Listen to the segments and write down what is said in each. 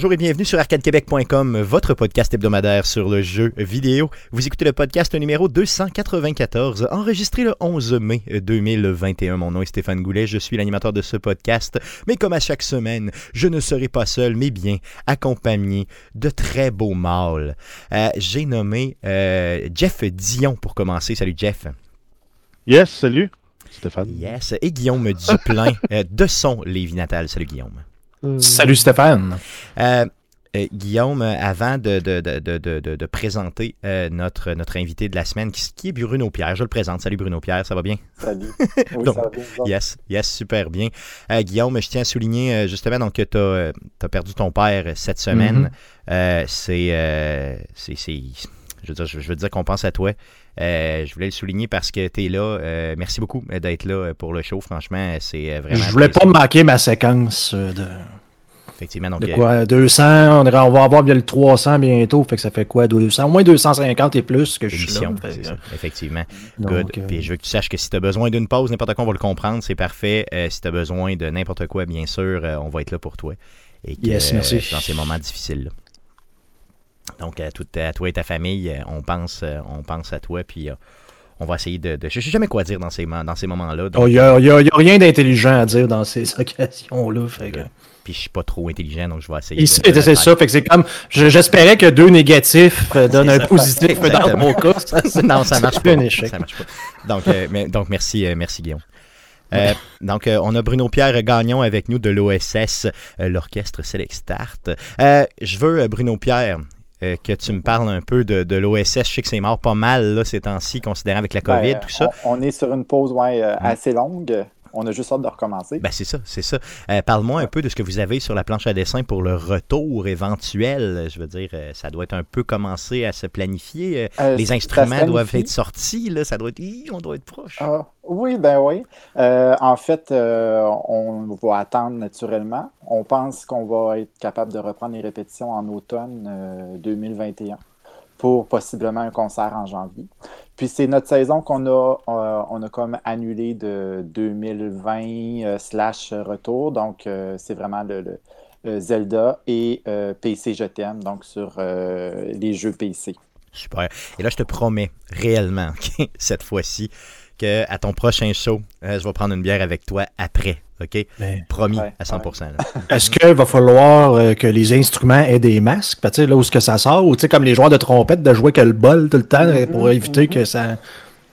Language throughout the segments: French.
Bonjour et bienvenue sur arcadequebec.com, votre podcast hebdomadaire sur le jeu vidéo. Vous écoutez le podcast numéro 294, enregistré le 11 mai 2021. Mon nom est Stéphane Goulet, je suis l'animateur de ce podcast. Mais comme à chaque semaine, je ne serai pas seul, mais bien accompagné de très beaux mâles. Euh, J'ai nommé euh, Jeff Dion pour commencer. Salut Jeff. Yes, salut Stéphane. Yes, et Guillaume Duplain euh, de son Lévis Natal. Salut Guillaume. Salut Stéphane. Euh, euh, Guillaume, avant de, de, de, de, de présenter euh, notre, notre invité de la semaine, qui, qui, est Bruno Pierre, je le présente. Salut Bruno Pierre, ça va bien? Salut. Oui, donc, ça va bien. Yes, yes, super bien. Euh, Guillaume, je tiens à souligner euh, justement donc, que tu as, as, perdu ton père cette semaine. Mm -hmm. C'est. Je veux dire, je veux dire qu'on pense à toi. Euh, je voulais le souligner parce que tu es là. Euh, merci beaucoup d'être là pour le show. Franchement, c'est vraiment. Je voulais pas manquer ma séquence de. Effectivement. Donc, de quoi 200, on, va avoir bien le 300 bientôt. Fait que ça fait quoi 200 Au moins 250 et plus que je suis là. C'est ça, effectivement. Donc, Good. Euh... Puis je veux que tu saches que si tu as besoin d'une pause, n'importe quoi, on va le comprendre. C'est parfait. Euh, si tu as besoin de n'importe quoi, bien sûr, euh, on va être là pour toi. Et que, yes, merci. dans ces moments difficiles-là. Donc, à, tout, à, toi et ta famille, on pense, on pense à toi. Puis, on va essayer de. de je ne sais jamais quoi dire dans ces, dans ces moments-là. Il n'y a, rien d'intelligent à dire dans ces occasions-là. Que... Puis, je suis pas trop intelligent, donc je vais essayer. De, c'est ça. Fait que c'est comme. J'espérais que deux négatifs donnent un ça, positif. Mais dans mon cas, ça, non, ça marche pas. Un échec. Ça marche pas. Donc, euh, mais, donc merci, euh, merci Guillaume. Euh, donc, euh, on a Bruno Pierre Gagnon avec nous de l'OSS, euh, l'Orchestre Select Start. je veux, Bruno Pierre, euh, que tu me parles un peu de, de l'OSS. Je sais que c'est mort pas mal là, ces temps-ci, considérant avec la COVID, ben, tout ça. On, on, est sur une pause ouais, euh, assez longue. On a juste hâte de recommencer. Ben c'est ça, c'est ça. Euh, Parle-moi un peu de ce que vous avez sur la planche à dessin pour le retour éventuel. Je veux dire, ça doit être un peu commencé à se planifier. Les instruments doivent être sortis, là. Ça doit être, on doit être proche. Ah, oui, ben oui. en fait, on va attendre naturellement. On pense qu'on va être capable de reprendre les répétitions en automne 2021 pour possiblement un concert en janvier. Puis c'est notre saison qu'on a, euh, on comme annulé de 2020 euh, slash retour. Donc euh, c'est vraiment le, Zelda et PC Je t'aime, donc sur les jeux PC. Super. Et là, je te promets réellement, cette fois-ci, qu'à ton prochain show, je vais prendre une bière avec toi après. OK? Ben, Promis ouais, à 100%. Ouais. Est-ce qu'il va falloir euh, que les instruments aient des masques? Tu sais, là où ce que ça sort, ou tu sais, comme les joueurs de trompette, de jouer que le bol tout le temps mm -hmm, pour éviter mm -hmm. que ça,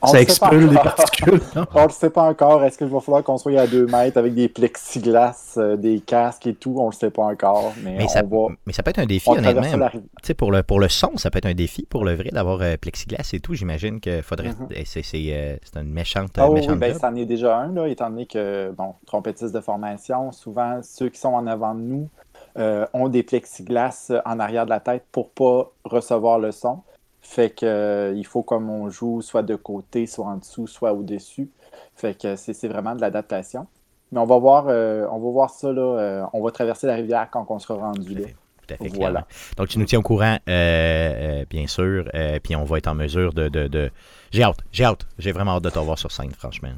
ça expulse des particules. on ne le sait pas encore. Est-ce qu'il va falloir qu'on soit à 2 mètres avec des plexiglas, euh, des casques et tout? On ne le sait pas encore. Mais, mais, ça, va, mais ça peut être un défi, honnêtement. Pour le, pour le son, ça peut être un défi pour le vrai d'avoir euh, plexiglas et tout. J'imagine qu'il faudrait. Mm -hmm. C'est euh, une méchante. Oh, méchante oui, ben, c'en est déjà un, là, étant donné que, bon, trompettistes de formation, souvent ceux qui sont en avant de nous euh, ont des plexiglas en arrière de la tête pour ne pas recevoir le son. Fait que euh, il faut comme on joue soit de côté, soit en dessous, soit au-dessus. Fait que c'est vraiment de l'adaptation. Mais on va voir, euh, on va voir ça là. Euh, on va traverser la rivière quand on sera rendu là. Tout à fait, voilà. Donc tu nous tiens au courant, bien sûr, puis on va être en mesure de. de, de... J'ai hâte, j'ai hâte, j'ai vraiment hâte de te revoir sur scène, franchement.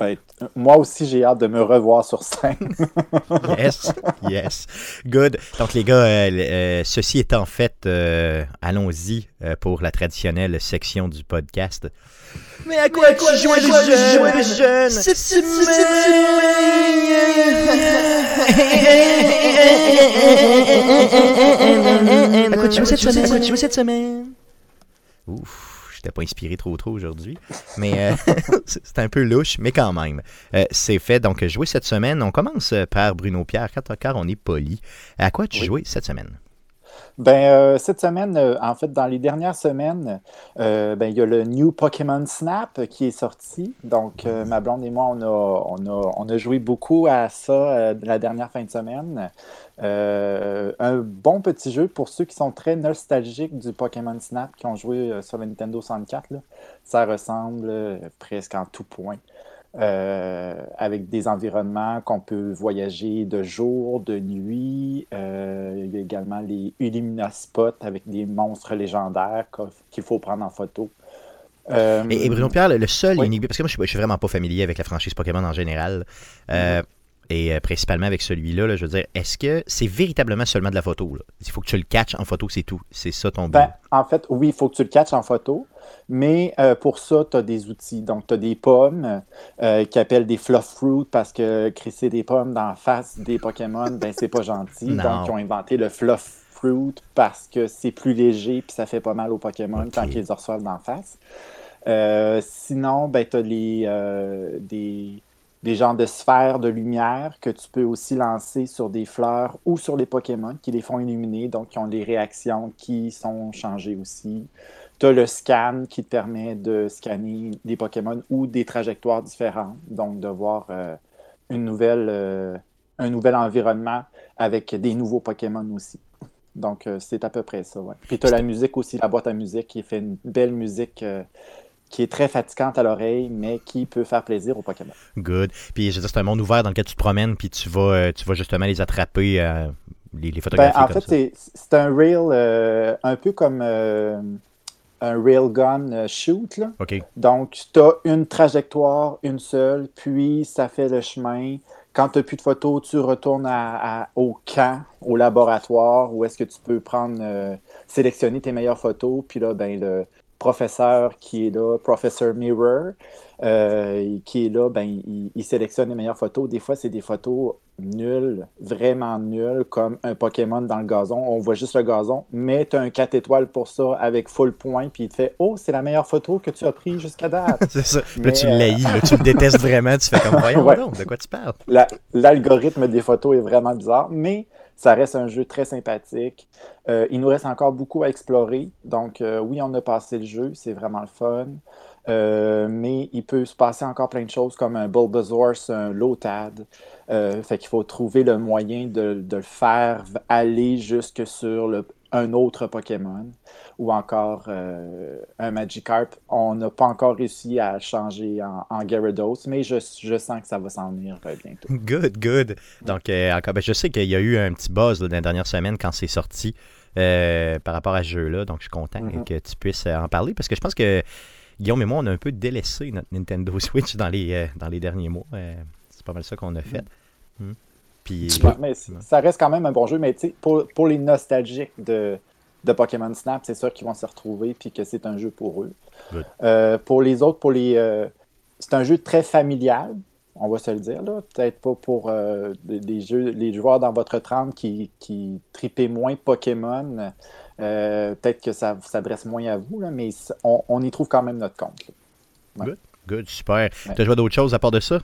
Ben, moi aussi, j'ai hâte de me revoir sur scène. yes, yes. Good. Donc, les gars, euh, euh, ceci étant fait, euh, allons-y pour la traditionnelle section du podcast. Mais à quoi, à quoi tu joues les jeunes, jeunes cette semaine? À quoi tu joues cette semaine? À quoi tu joues cette semaine? Ouf j'étais pas inspiré trop trop aujourd'hui, mais euh, c'est un peu louche, mais quand même. Euh, c'est fait, donc jouer cette semaine, on commence par Bruno Pierre, car on est poli. À quoi tu oui. jouais cette semaine? Ben, euh, cette semaine, euh, en fait, dans les dernières semaines, euh, ben, il y a le New Pokémon Snap qui est sorti. Donc, ma blonde et moi, on a, on a, on a joué beaucoup à ça la dernière fin de semaine. Un bon petit jeu pour ceux qui sont très nostalgiques du Pokémon Snap, qui ont joué sur la Nintendo 64. Là. Ça ressemble presque en tout point. Euh, avec des environnements qu'on peut voyager de jour, de nuit. Euh, il y a également les Illumina Spots avec des monstres légendaires qu'il faut prendre en photo. Euh, et, et, Bruno Pierre, le seul oui. parce que moi je suis, je suis, vraiment pas familier avec la franchise Pokémon en général. Euh, et euh, principalement avec celui-là, là, je veux dire, est-ce que c'est véritablement seulement de la photo? Là? Il faut que tu le catches en photo, c'est tout. C'est ça ton but. Ben, en fait, oui, il faut que tu le catches en photo, mais euh, pour ça, tu as des outils. Donc, tu as des pommes euh, qui appellent des fluff fruit parce que crisser des pommes dans la face des Pokémon, ben c'est pas gentil. Non. Donc, ils ont inventé le fluff fruit parce que c'est plus léger puis ça fait pas mal aux Pokémon Ok. quand ils les reçoivent la face. Euh, sinon, ben, tu as les, des, des genres de sphères de lumière que tu peux aussi lancer sur des fleurs ou sur les Pokémon qui les font illuminer, donc qui ont des réactions qui sont changées aussi. Tu as le scan qui te permet de scanner des Pokémon ou des trajectoires différentes, donc de voir euh, une nouvelle, euh, un nouvel environnement avec des nouveaux Pokémon aussi. Donc, euh, c'est à peu près ça. Ouais. Puis, tu as la musique aussi, la boîte à musique qui fait une belle musique qui est très fatigante à l'oreille, mais qui peut faire plaisir aux Pokémon. Good. Puis je veux dire, c'est un monde ouvert dans lequel tu te promènes, puis tu vas, euh, tu vas justement les attraper, euh, les, les Ben, en comme fait, c'est c'est un rail euh, un peu comme euh, un railgun euh, shoot. Là. OK. Donc, tu as une trajectoire, une seule, puis ça fait le chemin. Quand tu n'as plus de photos, tu retournes à- à- au camp, au laboratoire, où est-ce que tu peux prendre, sélectionner tes meilleures photos. Puis là, ben, le professeur qui est là, Professor Mirror, euh, qui est là, ben, il, il sélectionne les meilleures photos. Des fois, c'est des photos nulles, vraiment nulles, comme un Pokémon dans le gazon. On voit juste le gazon, mais tu as un 4 étoiles pour ça avec full point, puis il te fait Oh, c'est la meilleure photo que tu as prise jusqu'à date. c'est ça. Puis là, Mais, tu euh, l'haïs, là, tu le détestes vraiment, tu fais comme, voyons Ouais. donc, de quoi tu parles? La- L'algorithme des photos est vraiment bizarre, mais ça reste un jeu très sympathique. Euh, il nous reste encore beaucoup à explorer. Donc, euh, oui, on a passé le jeu, c'est vraiment le fun. Euh, mais il peut se passer encore plein de choses comme un Bulbasaur, un Lotad. Fait qu'il faut trouver le moyen de le faire aller jusque sur le- un autre Pokémon ou encore euh, un Magikarp. On n'a pas encore réussi à changer en, en Gyarados, mais je, je sens que ça va s'en venir euh, bientôt. Good, good. Donc, euh, encore, ben, je sais qu'il y a eu un petit buzz là, dans les dernières semaines quand c'est sorti par rapport à ce jeu-là. Donc, je suis content Mhm. que tu puisses en parler parce que je pense que Guillaume et moi, on a un peu délaissé notre Nintendo Switch dans les, dans les derniers mois. C'est pas mal ça qu'on a fait. Hmm. Puis, Super. Mais ça reste quand même un bon jeu, mais tu sais, pour, pour les nostalgiques de, de Pokémon Snap, c'est sûr qu'ils vont se retrouver puis que c'est un jeu pour eux. Good. Euh, pour les autres, pour les, euh, c'est un jeu très familial, on va se le dire. là. Peut-être pas pour euh, des- des jeux, les joueurs dans votre trempe qui, qui tripaient moins Pokémon. euh, Peut-être que ça s'adresse moins à vous, là, mais on, on y trouve quand même notre compte. là. good, super. Tu as joué à d'autres choses à part de ça?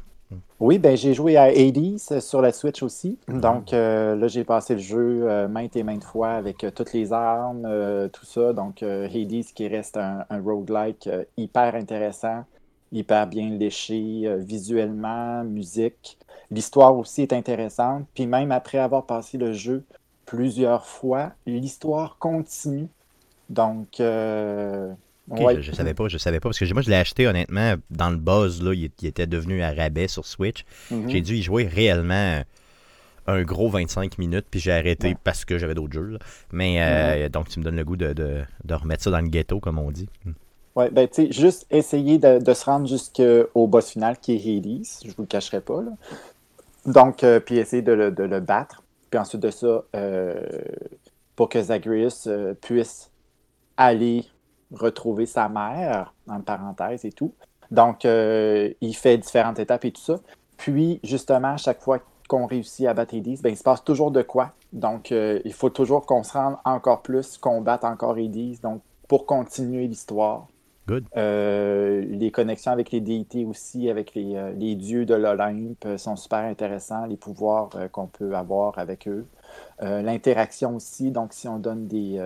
Oui, ben j'ai joué à Hades sur la Switch aussi. Donc euh, là, j'ai passé le jeu euh, maintes et maintes fois avec euh, toutes les armes, euh, tout ça. Donc Hades qui reste un, un roguelike hyper intéressant, hyper bien léché visuellement, musique. L'histoire aussi est intéressante. Puis même après avoir passé le jeu plusieurs fois, l'histoire continue. Donc, Ok, ouais. je, je savais pas, je savais pas. Parce que moi, je l'ai acheté honnêtement dans le buzz. Là, il, il était devenu à rabais sur Switch. Mhm. J'ai dû y jouer réellement un gros 25 minutes, puis j'ai arrêté Ouais. Parce que j'avais d'autres jeux. là. Mais euh, donc, tu me donnes le goût de, de- de remettre ça dans le ghetto, comme on dit. Ouais, ben, tu sais, juste essayer de, de se rendre jusqu'au boss final qui est Hades, je vous le cacherai pas, là. Donc, euh, puis essayer de le, de le battre. Puis ensuite de ça, euh, pour que Zagreus euh, puisse aller retrouver sa mère, en parenthèse et tout. Donc, euh, il fait différentes étapes et tout ça. Puis, justement, à chaque fois qu'on réussit à battre Hades, ben, il se passe toujours de quoi. Donc, euh, il faut toujours qu'on se rende encore plus, qu'on batte encore Hades. Donc, pour continuer l'histoire. Good. Euh, les connexions avec les déités aussi, avec les, euh, les dieux de l'Olympe sont super intéressants, les pouvoirs qu'on peut avoir avec eux. L'interaction aussi, donc si on donne des,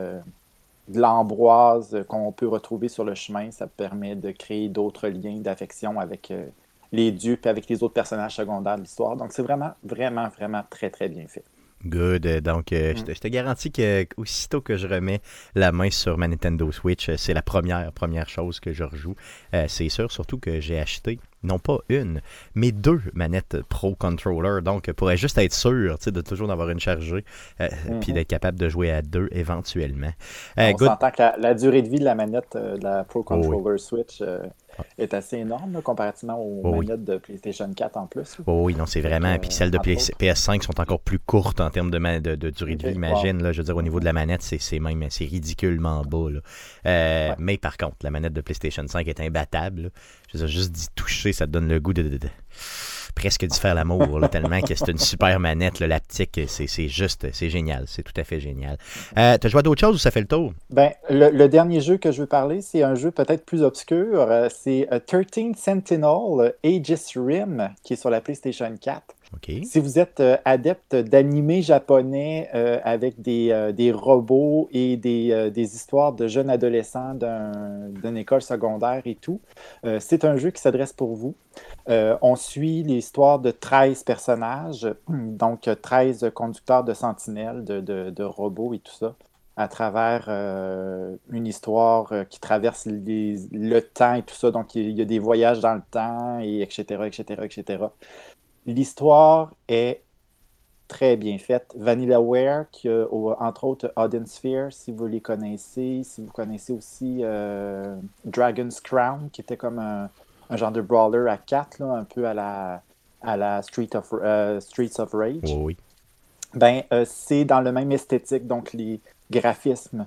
de l'ambroise qu'on peut retrouver sur le chemin, ça permet de créer d'autres liens d'affection avec euh, les dieux et avec les autres personnages secondaires de l'histoire. Donc c'est vraiment, vraiment, vraiment très, très bien fait. Good. Euh, Donc, euh, Mm. je, te, je te garantis que aussitôt que je remets la main sur ma Nintendo Switch, euh, c'est la première, première chose que je rejoue. Euh, c'est sûr, surtout que j'ai acheté, non pas une, mais deux manettes Pro Controller. Donc, pour juste être sûr de toujours d'avoir une chargée, euh, Mhm. puis d'être capable de jouer à deux éventuellement. On good. que la, la durée de vie de la manette de la Pro Oh oui. Controller Switch, est assez énorme là, comparativement aux Oh oui. manettes de PlayStation 4 en plus. Oh oui, non, c'est vraiment. euh, Puis celles de entre PS- autres. PS5 sont encore plus courtes en termes de, de, de durée de vie, imagine. Là, je veux dire, au niveau de la manette, c'est même c'est ridiculement bas. là. Euh, Ouais. Mais par contre, la manette de PlayStation 5 est imbattable. là. Je veux dire, juste d'y toucher, ça te donne le goût de- presque d'y faire l'amour, tellement que c'est une super manette. là, L'aptique, c'est juste, c'est génial. C'est tout à fait génial. Euh, T'as joué à d'autres choses ou ça fait le tour? Ben, le, le dernier jeu que je veux parler, c'est un jeu peut-être plus obscur. Euh, c'est euh, 13 Sentinel euh, Aegis Rim, qui est sur la PlayStation 4. Si vous êtes euh, adepte d'animé japonais euh, avec des, euh, des robots et des, des histoires de jeunes adolescents d'un- d'une école secondaire et tout, c'est un jeu qui s'adresse pour vous. On suit l'histoire de 13 personnages, donc euh, 13 conducteurs de sentinelles, de, de- robots et tout ça, à travers une histoire qui traverse le temps et tout ça. Donc, il y a des voyages dans le temps, et etc., etc., etc. L'histoire est très bien faite. VanillaWare, qui a entre autres Odin Sphere, si vous les connaissez. Si vous connaissez aussi euh, Dragon's Crown, qui était comme un, un genre de brawler à 4, un peu à la, à la Street of, euh, Streets of Rage. Oui, oui. Ben, euh, c'est dans le même esthétique, donc les graphismes.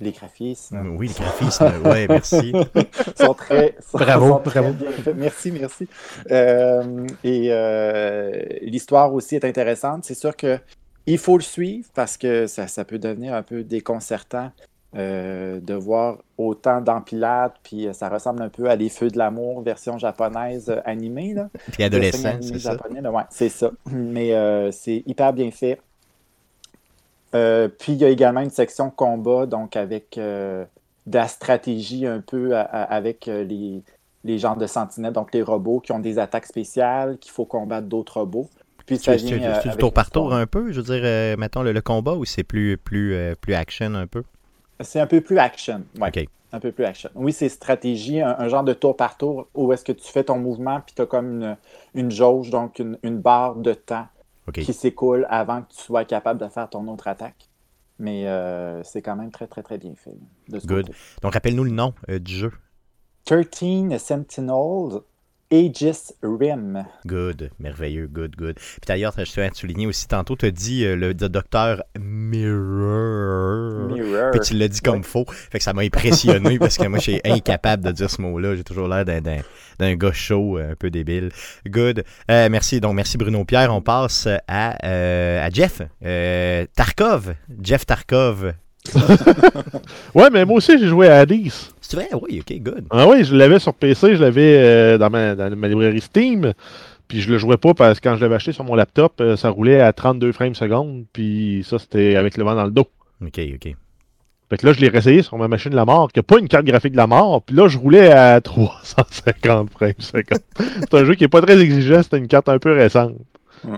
Les graphismes Oui, le graphisme. ouais, merci. sont très. sont- Bravo, sont très bravo. bien faits. Merci, merci. Euh, et euh, l'histoire aussi est intéressante. C'est sûr que il faut le suivre parce que ça, ça peut devenir un peu déconcertant euh, de voir autant d'empilades, puis ça ressemble un peu à Les Feux de l'amour, version japonaise animée. Là. Puis adolescent, c'est ça. ouais, c'est ça. Mais euh, c'est hyper bien fait. Euh, puis il y a également une section combat, donc avec euh, de la stratégie un peu à- à- avec euh, les, les genres de sentinelles, donc les robots qui ont des attaques spéciales, qu'il faut combattre d'autres robots. Puis ça vient, avec tour par tour un peu, je veux dire, euh, mettons le, le combat ou c'est plus, plus, plus action un peu? C'est un peu plus action. OK. Un peu plus action. Oui, c'est stratégie, un, un genre de tour par tour où est-ce que tu fais ton mouvement, puis tu as comme une, une jauge, donc une, une barre de temps Qui s'écoule avant que tu sois capable de faire ton autre attaque. Mais euh, c'est quand même très, très, très bien fait. là, de ce Good. côté. Donc, rappelle-nous le nom euh, du jeu. 13 Sentinels Aegis Rim. Good, merveilleux, good, good. Puis d'ailleurs, je tiens à te souligner aussi, tantôt, tu as dit euh, le docteur Mirror. Mirror. Puis tu l'as dit comme Ouais. faux. Fait que ça m'a impressionné parce que moi, je suis incapable de dire ce mot-là. J'ai toujours l'air d'un, gars chaud, euh, un peu débile. Good. Euh, merci. Donc, merci Bruno Pierre. On passe à, euh, à Jeff. Euh, Tarkov. Jeff Tarkov. Ouais, mais moi aussi, j'ai joué à Hades. C'est vrai? Oui, ok, good. Ah oui, je l'avais sur PC, je l'avais euh, dans, ma, dans ma librairie Steam. Puis je le jouais pas parce que quand je l'avais acheté sur mon laptop, euh, ça roulait à 32 frames secondes. Puis ça, c'était avec le vent dans le dos. Ok, ok. Fait que là, je l'ai réessayé sur ma machine de la mort, qui n'a pas une carte graphique de la mort. Puis là, je roulais à 350 frames secondes. c'est un jeu qui est pas très exigeant, c'était une carte un peu récente.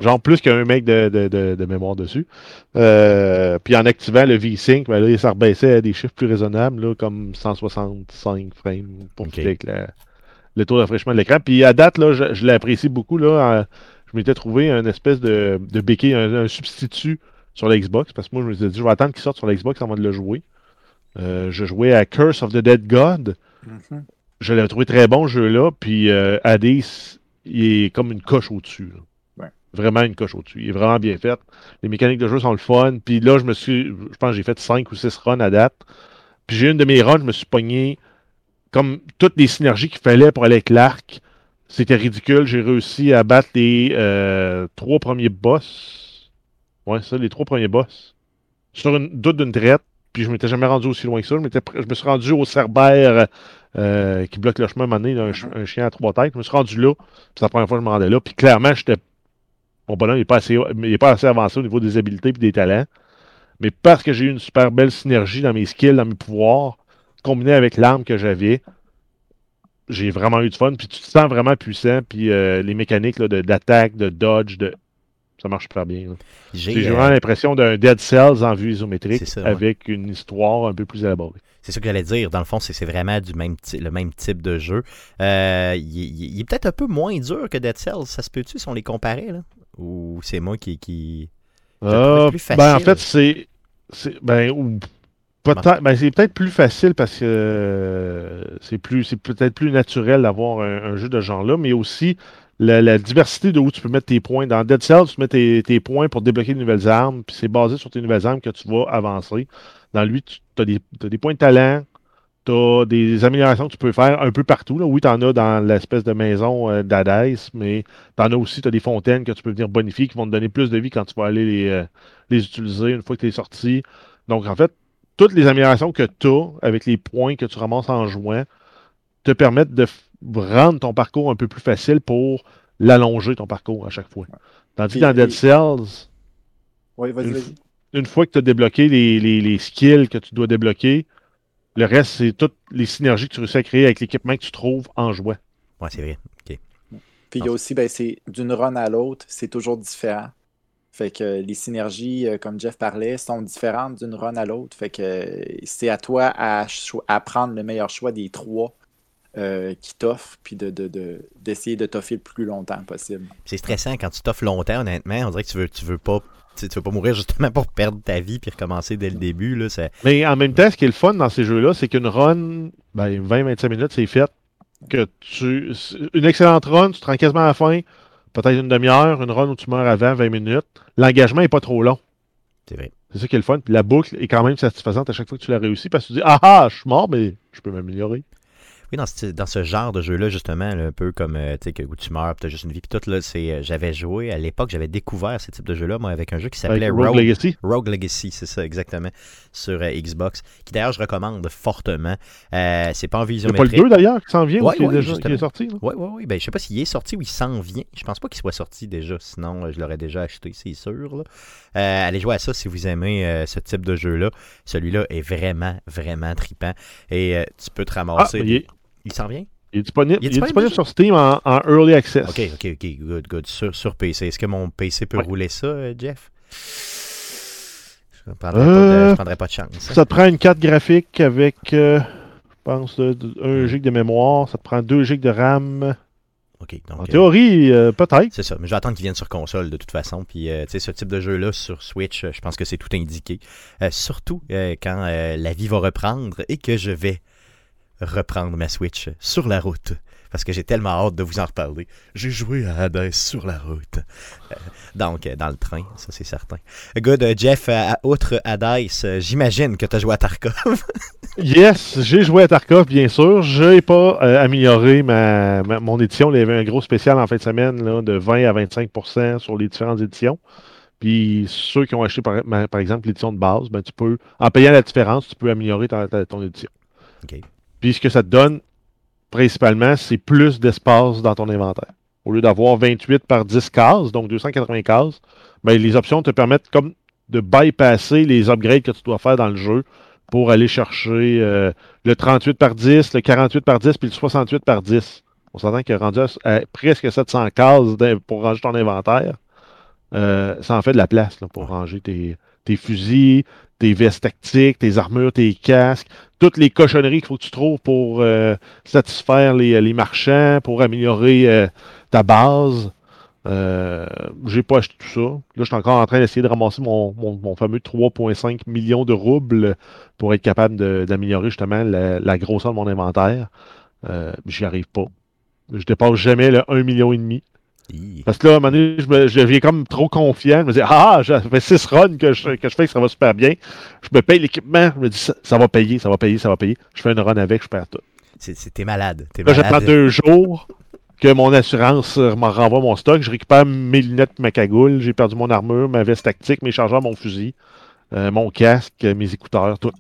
Genre plus qu'un mec de, de, de, de mémoire dessus. Euh, puis en activant le V-Sync, ben là, ça rebaissait à des chiffres plus raisonnables, là, comme 165 frames pour Ok. filer avec la- le taux d'afraîchissement de l'écran. Puis à date, là, je, je l'apprécie beaucoup. Là, en- je m'étais trouvé un espèce de, de béquille, un, un substitut sur la Xbox, parce que moi, je me suis dit, je vais attendre qu'il sorte sur la Xbox avant de le jouer. Euh, je jouais à Curse of the Dead God. Mhm. Je l'avais trouvé très bon, ce jeu-là. Puis euh, Hades, il est comme une coche au-dessus. Vraiment une coche au-dessus. Il est vraiment bien fait. Les mécaniques de jeu sont le fun. Puis là, je me suis. Je pense que j'ai fait 5 ou 6 runs à date. Puis j'ai une de mes runs, je me suis pogné comme toutes les synergies qu'il fallait pour aller avec l'arc. C'était ridicule. J'ai réussi à battre les euh, trois premiers boss. Ouais, ça, les trois premiers boss. Sur une doute d'une traite. Puis je m'étais jamais rendu aussi loin que ça. Je, je me suis rendu au cerbère euh, qui bloque le chemin à un un, un chien à trois têtes. Je me suis rendu là. puis C'est la première fois que je me rendais là. Puis clairement, j'étais. Mon bonhomme n'est pas, assez, il est pas assez avancé au niveau des habiletés et des talents. Mais parce que j'ai eu une super belle synergie dans mes skills, dans mes pouvoirs, combiné avec l'arme que j'avais, j'ai vraiment eu du fun. Puis tu te sens vraiment puissant. Puis euh, les mécaniques là, de- d'attaque, de, dodge, de... ça marche super bien. là. J'ai, J'ai euh, vraiment l'impression d'un Dead Cells en vue isométrique ouais. avec une histoire un peu plus élaborée. C'est ça que j'allais dire. Dans le fond, c'est c'est vraiment du même le même type de jeu. Euh, il, il- il est peut-être un peu moins dur que Dead Cells. Ça se peut-tu si on les comparait? Là? Ou c'est moi qui... qui... Ah, ben, en fait, c'est. c'est- Ben, ou- Peut-être, ben, c'est peut-être plus facile parce que euh, c'est plus, c'est peut-être plus naturel d'avoir un, jeu de genre-là, mais aussi la, diversité de où tu peux mettre tes points. Dans Dead Cells, tu mets tes, points pour débloquer de nouvelles armes, puis c'est basé sur tes nouvelles armes que tu vas avancer. Dans lui, tu as des, as des points de talent, tu as des améliorations que tu peux faire un peu partout. Là. Oui, tu en as dans l'espèce de maison euh, mais tu en as aussi, tu as des fontaines que tu peux venir bonifier qui vont te donner plus de vie quand tu vas aller les, euh, les utiliser une fois que tu es sorti. Donc, en fait, toutes les améliorations que tu as avec les points que tu ramasses en jouant te permettent de rendre ton parcours un peu plus facile pour l'allonger ton parcours à chaque fois. Tandis que dans Dead Cells, une, fois que tu as débloqué les, les, skills que tu dois débloquer, le reste, c'est toutes les synergies que tu réussis à créer avec l'équipement que tu trouves en jouant. Ouais, c'est vrai. Puis il y a aussi, ben, c'est d'une run à l'autre, c'est toujours différent. Fait que les synergies, euh, comme Jeff parlait, sont différentes d'une run à l'autre. Fait que c'est à toi à, prendre le meilleur choix des trois euh, qui t'offrent, puis d'essayer de, de, t'offrir le plus longtemps possible. C'est stressant quand tu t'offres longtemps, honnêtement. On dirait que tu veux, tu veux pas. Tu veux pas mourir justement pour perdre ta vie puis recommencer dès le début. Là, Mais en même temps, ce qui est le fun dans ces jeux-là, c'est qu'une run, ben, 20-25 minutes, c'est fait. Que tu, une excellente run, tu te rends quasiment à la fin peut-être une demi-heure, une run où tu meurs avant 20 minutes. L'engagement n'est pas trop long. C'est vrai. C'est ça qui est le fun. Puis la boucle est quand même satisfaisante à chaque fois que tu l'as réussi parce que tu dis Ah ah, je suis mort, mais je peux m'améliorer. Oui, dans ce, dans ce genre de jeu-là, justement, un peu comme euh, tu sais, où tu meurs, tu as juste une vie. Puis tout, là, c'est, euh, j'avais joué à l'époque, j'avais découvert ce type de jeu-là, moi, avec un jeu qui s'appelait Rogue, Legacy. Rogue Legacy, c'est ça, exactement, sur euh, Xbox, qui d'ailleurs, je recommande fortement. c'est pas en vision. C'est pas le 2 d'ailleurs qui s'en vient ou qui, est déjà, qui est sorti Oui, oui, oui. Ben, je sais pas s'il est sorti ou il s'en vient. Je pense pas qu'il soit sorti déjà, sinon je l'aurais déjà acheté, c'est sûr. allez jouer à ça si vous aimez ce type de jeu-là. Celui-là est vraiment, vraiment tripant. Et tu peux te ramasser. Ah, il s'en vient? Il est disponible, sur Steam en, Early Access. OK, OK, OK. Good, good. Sur, sur PC. Est-ce que mon PC peut rouler ça, euh, Jeff? Je ne euh, prendrais, pas de chance. Hein. Ça te prend une carte graphique avec, euh, je pense, un gig de mémoire. Ça te prend 2 gigs de RAM. OK. Donc, en théorie, peut-être. C'est ça. Mais je vais attendre qu'il vienne sur console de toute façon. Puis, tu sais, ce type de jeu-là sur Switch, je pense que c'est tout indiqué. surtout quand la vie va reprendre et que je vais reprendre ma Switch sur la route. Parce que j'ai tellement hâte de vous en reparler. J'ai joué à Hades sur la route. Euh, donc, euh, dans le train, ça c'est certain. Good, euh, Jeff, outre Hades, j'imagine que tu as joué à Tarkov. yes, j'ai joué à Tarkov, bien sûr. Je n'ai pas amélioré ma, mon édition. Il y avait un gros spécial en fin de semaine là, de 20 à 25% sur les différentes éditions. Puis ceux qui ont acheté, par, par exemple, l'édition de base, ben, tu peux, en payant la différence, tu peux améliorer ton édition. Puis ce que ça te donne, principalement, c'est plus d'espace dans ton inventaire. Au lieu d'avoir 28 par 10 cases, donc 280 cases, ben, les options te permettent comme de bypasser les upgrades que tu dois faire dans le jeu pour aller chercher euh, le 38 par 10, le 48 par 10, puis le 68 par 10. On s'entend est rendu à, presque 700 cases pour ranger ton inventaire. Euh, ça en fait de la place pour ranger tes fusils, tes vestes tactiques, tes armures, tes casques, toutes les cochonneries qu'il faut que tu trouves pour euh, satisfaire les, marchands, pour améliorer euh, ta base. Euh, j'ai pas acheté tout ça. Là, je suis encore en train d'essayer de ramasser mon, fameux 3,5 millions de roubles pour être capable d'améliorer justement la, grosseur de mon inventaire. J'y arrive pas. Je dépasse jamais le 1,5 million et demi. Parce que là, à un moment donné, je, deviens comme trop confiant. Je me dis, ah, j'ai fait 6 runs que je, que je fais que ça va super bien. Je me paye l'équipement. Je me dis, ça, va payer, ça va payer, ça va payer. Je fais une run avec, je perds tout. T'es malade. Es là, j'attends deux jours que mon assurance me renvoie mon stock. Je récupère mes lunettes, ma cagoule. J'ai perdu mon armure, ma veste tactique, mes chargeurs, mon fusil, euh, mon casque, mes écouteurs, tout.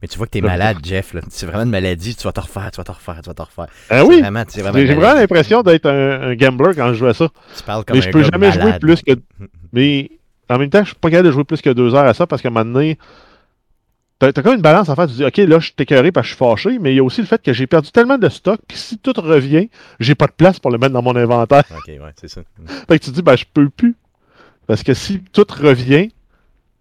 Mais tu vois que t'es malade, Jeff. C'est vraiment une maladie. Tu vas te refaire, tu vas te refaire, tu vas te refaire. Ah oui. J'ai vraiment l'impression d'être un, gambler quand je joue à ça. Tu parles comme Mais je peux jamais jouer plus que. Mais en même temps, je suis pas capable de jouer plus que deux heures à ça parce qu'à un moment donné, t'as quand même une balance à faire. Tu dis, OK, là, je suis écœuré parce que je suis fâché, mais il y a aussi le fait que j'ai perdu tellement de stock que si tout revient, j'ai pas de place pour le mettre dans mon inventaire. OK, ouais, c'est ça. fait que tu dis, ben, je peux plus. Parce que si tout revient,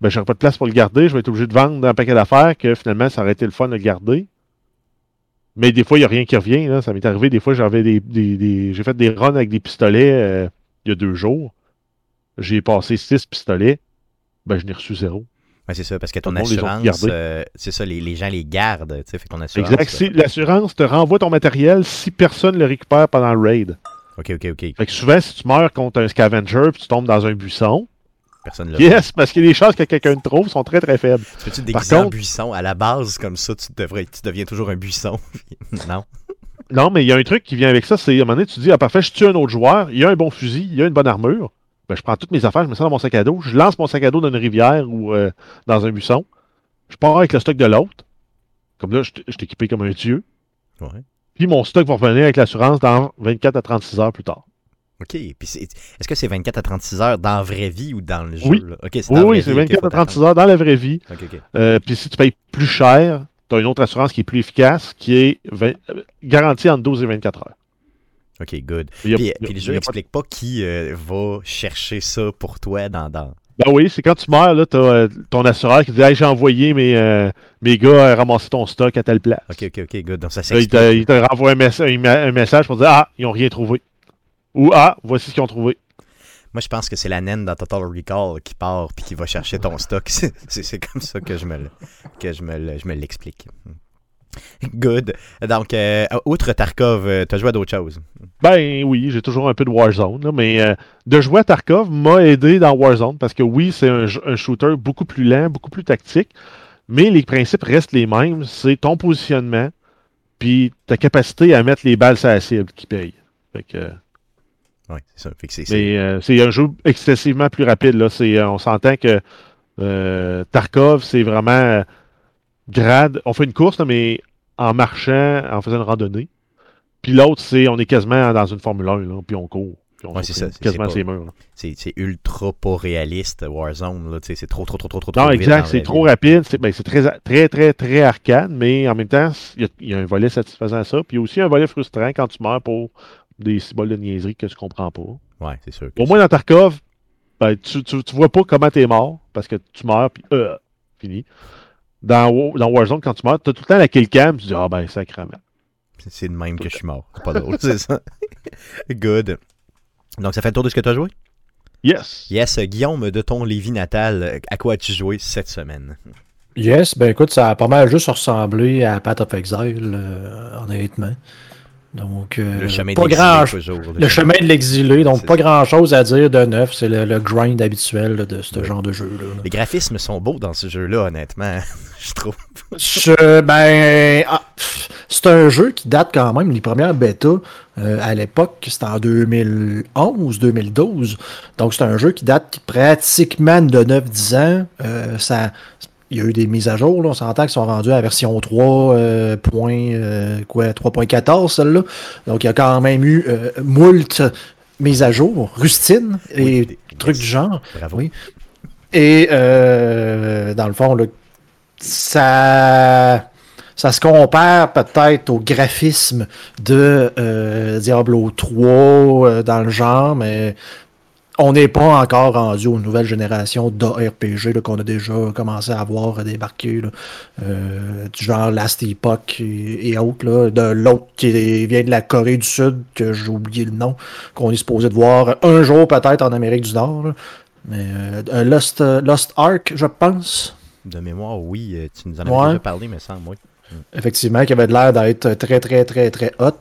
ben, j'aurais pas de place pour le garder. Je vais être obligé de vendre un paquet d'affaires que finalement, ça aurait été le fun de le garder. Mais des fois, il n'y a rien qui revient. Là. Ça m'est arrivé, des fois, j'avais des, des, j'ai fait des runs avec des pistolets euh, il y a deux jours. J'ai passé six pistolets. Ben, je n'ai reçu zéro. Ouais, c'est ça, parce que ton assurance, euh, c'est ça, les, les gens les gardent, tu sais, fait ton assurance. Exact. Si l'assurance te renvoie ton matériel si personne ne le récupère pendant le raid. Ok, ok, ok. Fait que souvent, si tu meurs contre un scavenger puis tu tombes dans un buisson, Personne yes, parce que les chances que quelqu'un te trouve sont très très faibles. Tu peux-tu déguiser en contre- buisson? À la base, comme ça, tu, devrais, tu deviens toujours un buisson. non? Non, mais il y a un truc qui vient avec ça, c'est à un moment donné, tu te dis, ah parfait, je tue un autre joueur, il y a un bon fusil, il y a une bonne armure. Ben, je prends toutes mes affaires, je mets ça dans mon sac à dos, je lance mon sac à dos dans une rivière ou euh, dans un buisson. Je pars avec le stock de l'autre. Comme là, je suis équipé comme un dieu. Ouais. Puis mon stock va revenir avec l'assurance dans 24 à 36 heures plus tard. Ok. Puis est-ce que c'est 24 à 36 heures dans la vraie vie ou dans le jeu? Oui. c'est Oui, c'est vie, ok, 24 faut à 36 t'attendre. heures dans la vraie vie. Ok, ok. Euh, puis si tu payes plus cher, tu as une autre assurance qui est plus efficace, qui est euh, garantie entre 12 et 24 heures. Ok, good. Puis, a- puis le jeu pas n'explique pas qui euh, va chercher ça pour toi dans. dans... Ben oui, c'est quand tu meurs, là, euh, ton assureur qui dit Hey, j'ai envoyé mes, euh, mes gars ramasser ton stock à telle place. Ok, ok, ok, good. Donc ça Là, il, te, s'explique. il te renvoie un, un message pour dire Ah, ils n'ont rien trouvé. Ou Ah, voici ce qu'ils ont trouvé. Moi, je pense que c'est la naine dans Total Recall qui part puis qui va chercher ton stock. C'est comme ça que je me que je me le- je me l'explique. Good. Donc, euh, outre Tarkov, euh, t'as joué à d'autres choses? Ben oui, j'ai toujours un peu de Warzone, là, mais euh, de jouer à Tarkov m'a aidé dans Warzone parce que oui, c'est un shooter beaucoup plus lent, beaucoup plus tactique, mais les principes restent les mêmes. C'est ton positionnement, puis ta capacité à mettre les balles sur la cible qui paye. Fait que, Ouais, c'est ça. C'est- euh, un jeu excessivement plus rapide. Là. C'est, euh, on s'entend que euh, Tarkov, c'est vraiment euh, grade. On fait une course, là, mais en marchant, en faisant une randonnée. Puis l'autre, c'est on est quasiment dans une Formule 1, là, puis on court. Ouais, c'est ça, c'est- quasiment murs. ultra pas réaliste, Warzone. C'est trop, trop, trop, trop, trop, Non, trop exact, c'est trop rapide. C'est, ben, c'est très, très, très, très arcade, mais en même temps, il y, a- il y a un volet satisfaisant à ça. Puis il y a aussi un volet frustrant quand tu meurs pour des symboles de niaiserie que tu comprends pas. Ouais, c'est sûr. Au moins dans Tarkov, ben, tu, tu, tu vois pas comment t'es mort, parce que tu meurs, puis euh, fini. Dans, dans Warzone, quand tu meurs, t'as tout le temps la kill cam, tu dis, ah ben, sacrément. c'est- c'est de même que je suis mort. C'est pas drôle, c'est ça. Good. Donc, ça fait le tour de ce que tu as joué? Yes! Yes, Guillaume, de ton Lévis natal, à quoi as-tu joué cette semaine? Yes, ben écoute, ça a pas mal juste ressemblé à Path of Exile, euh, honnêtement. Donc, euh, Le chemin de pas l'exilé, grand toujours. Le chemin de l'exilé, donc pas ça. grand chose à dire de neuf, c'est le, le grind habituel là, de ce genre de jeu-là. là. Les graphismes sont beaux dans ce jeu-là, honnêtement. je trouve. Je- ben, ah, c'est un jeu qui date quand même, les premières bêtas, euh, à l'époque, c'était en 2011, 2012. Donc, c'est un jeu qui date pratiquement de 9-10 ans. Euh, ça, il y a eu des mises à jour, là, on s'entend qu'ils sont rendus à la version 3, euh, point, euh, quoi, 3.14, celle-là. Donc, il y a quand même eu euh, moult mises à jour, rustines et Oui, des- trucs du genre. Bravo. Oui. Et euh, dans le fond, là, ça, ça se compare peut-être au graphisme de euh, Diablo 3 euh, dans le genre, mais on n'est pas encore rendu aux nouvelles générations d'ARPG qu'on a déjà commencé à voir débarquer. là. Euh, du genre Last Epoch et, et autres. là, de l'autre qui vient de la Corée du Sud, que j'ai oublié le nom, qu'on est supposé de voir un jour peut-être en Amérique du Nord. là. Mais euh, Lost, euh, Lost Ark, je pense. De mémoire, oui, euh, tu nous en Ouais. déjà parlé, me semble, oui. Effectivement, qui avait de l'air d'être très, très, très, très hot,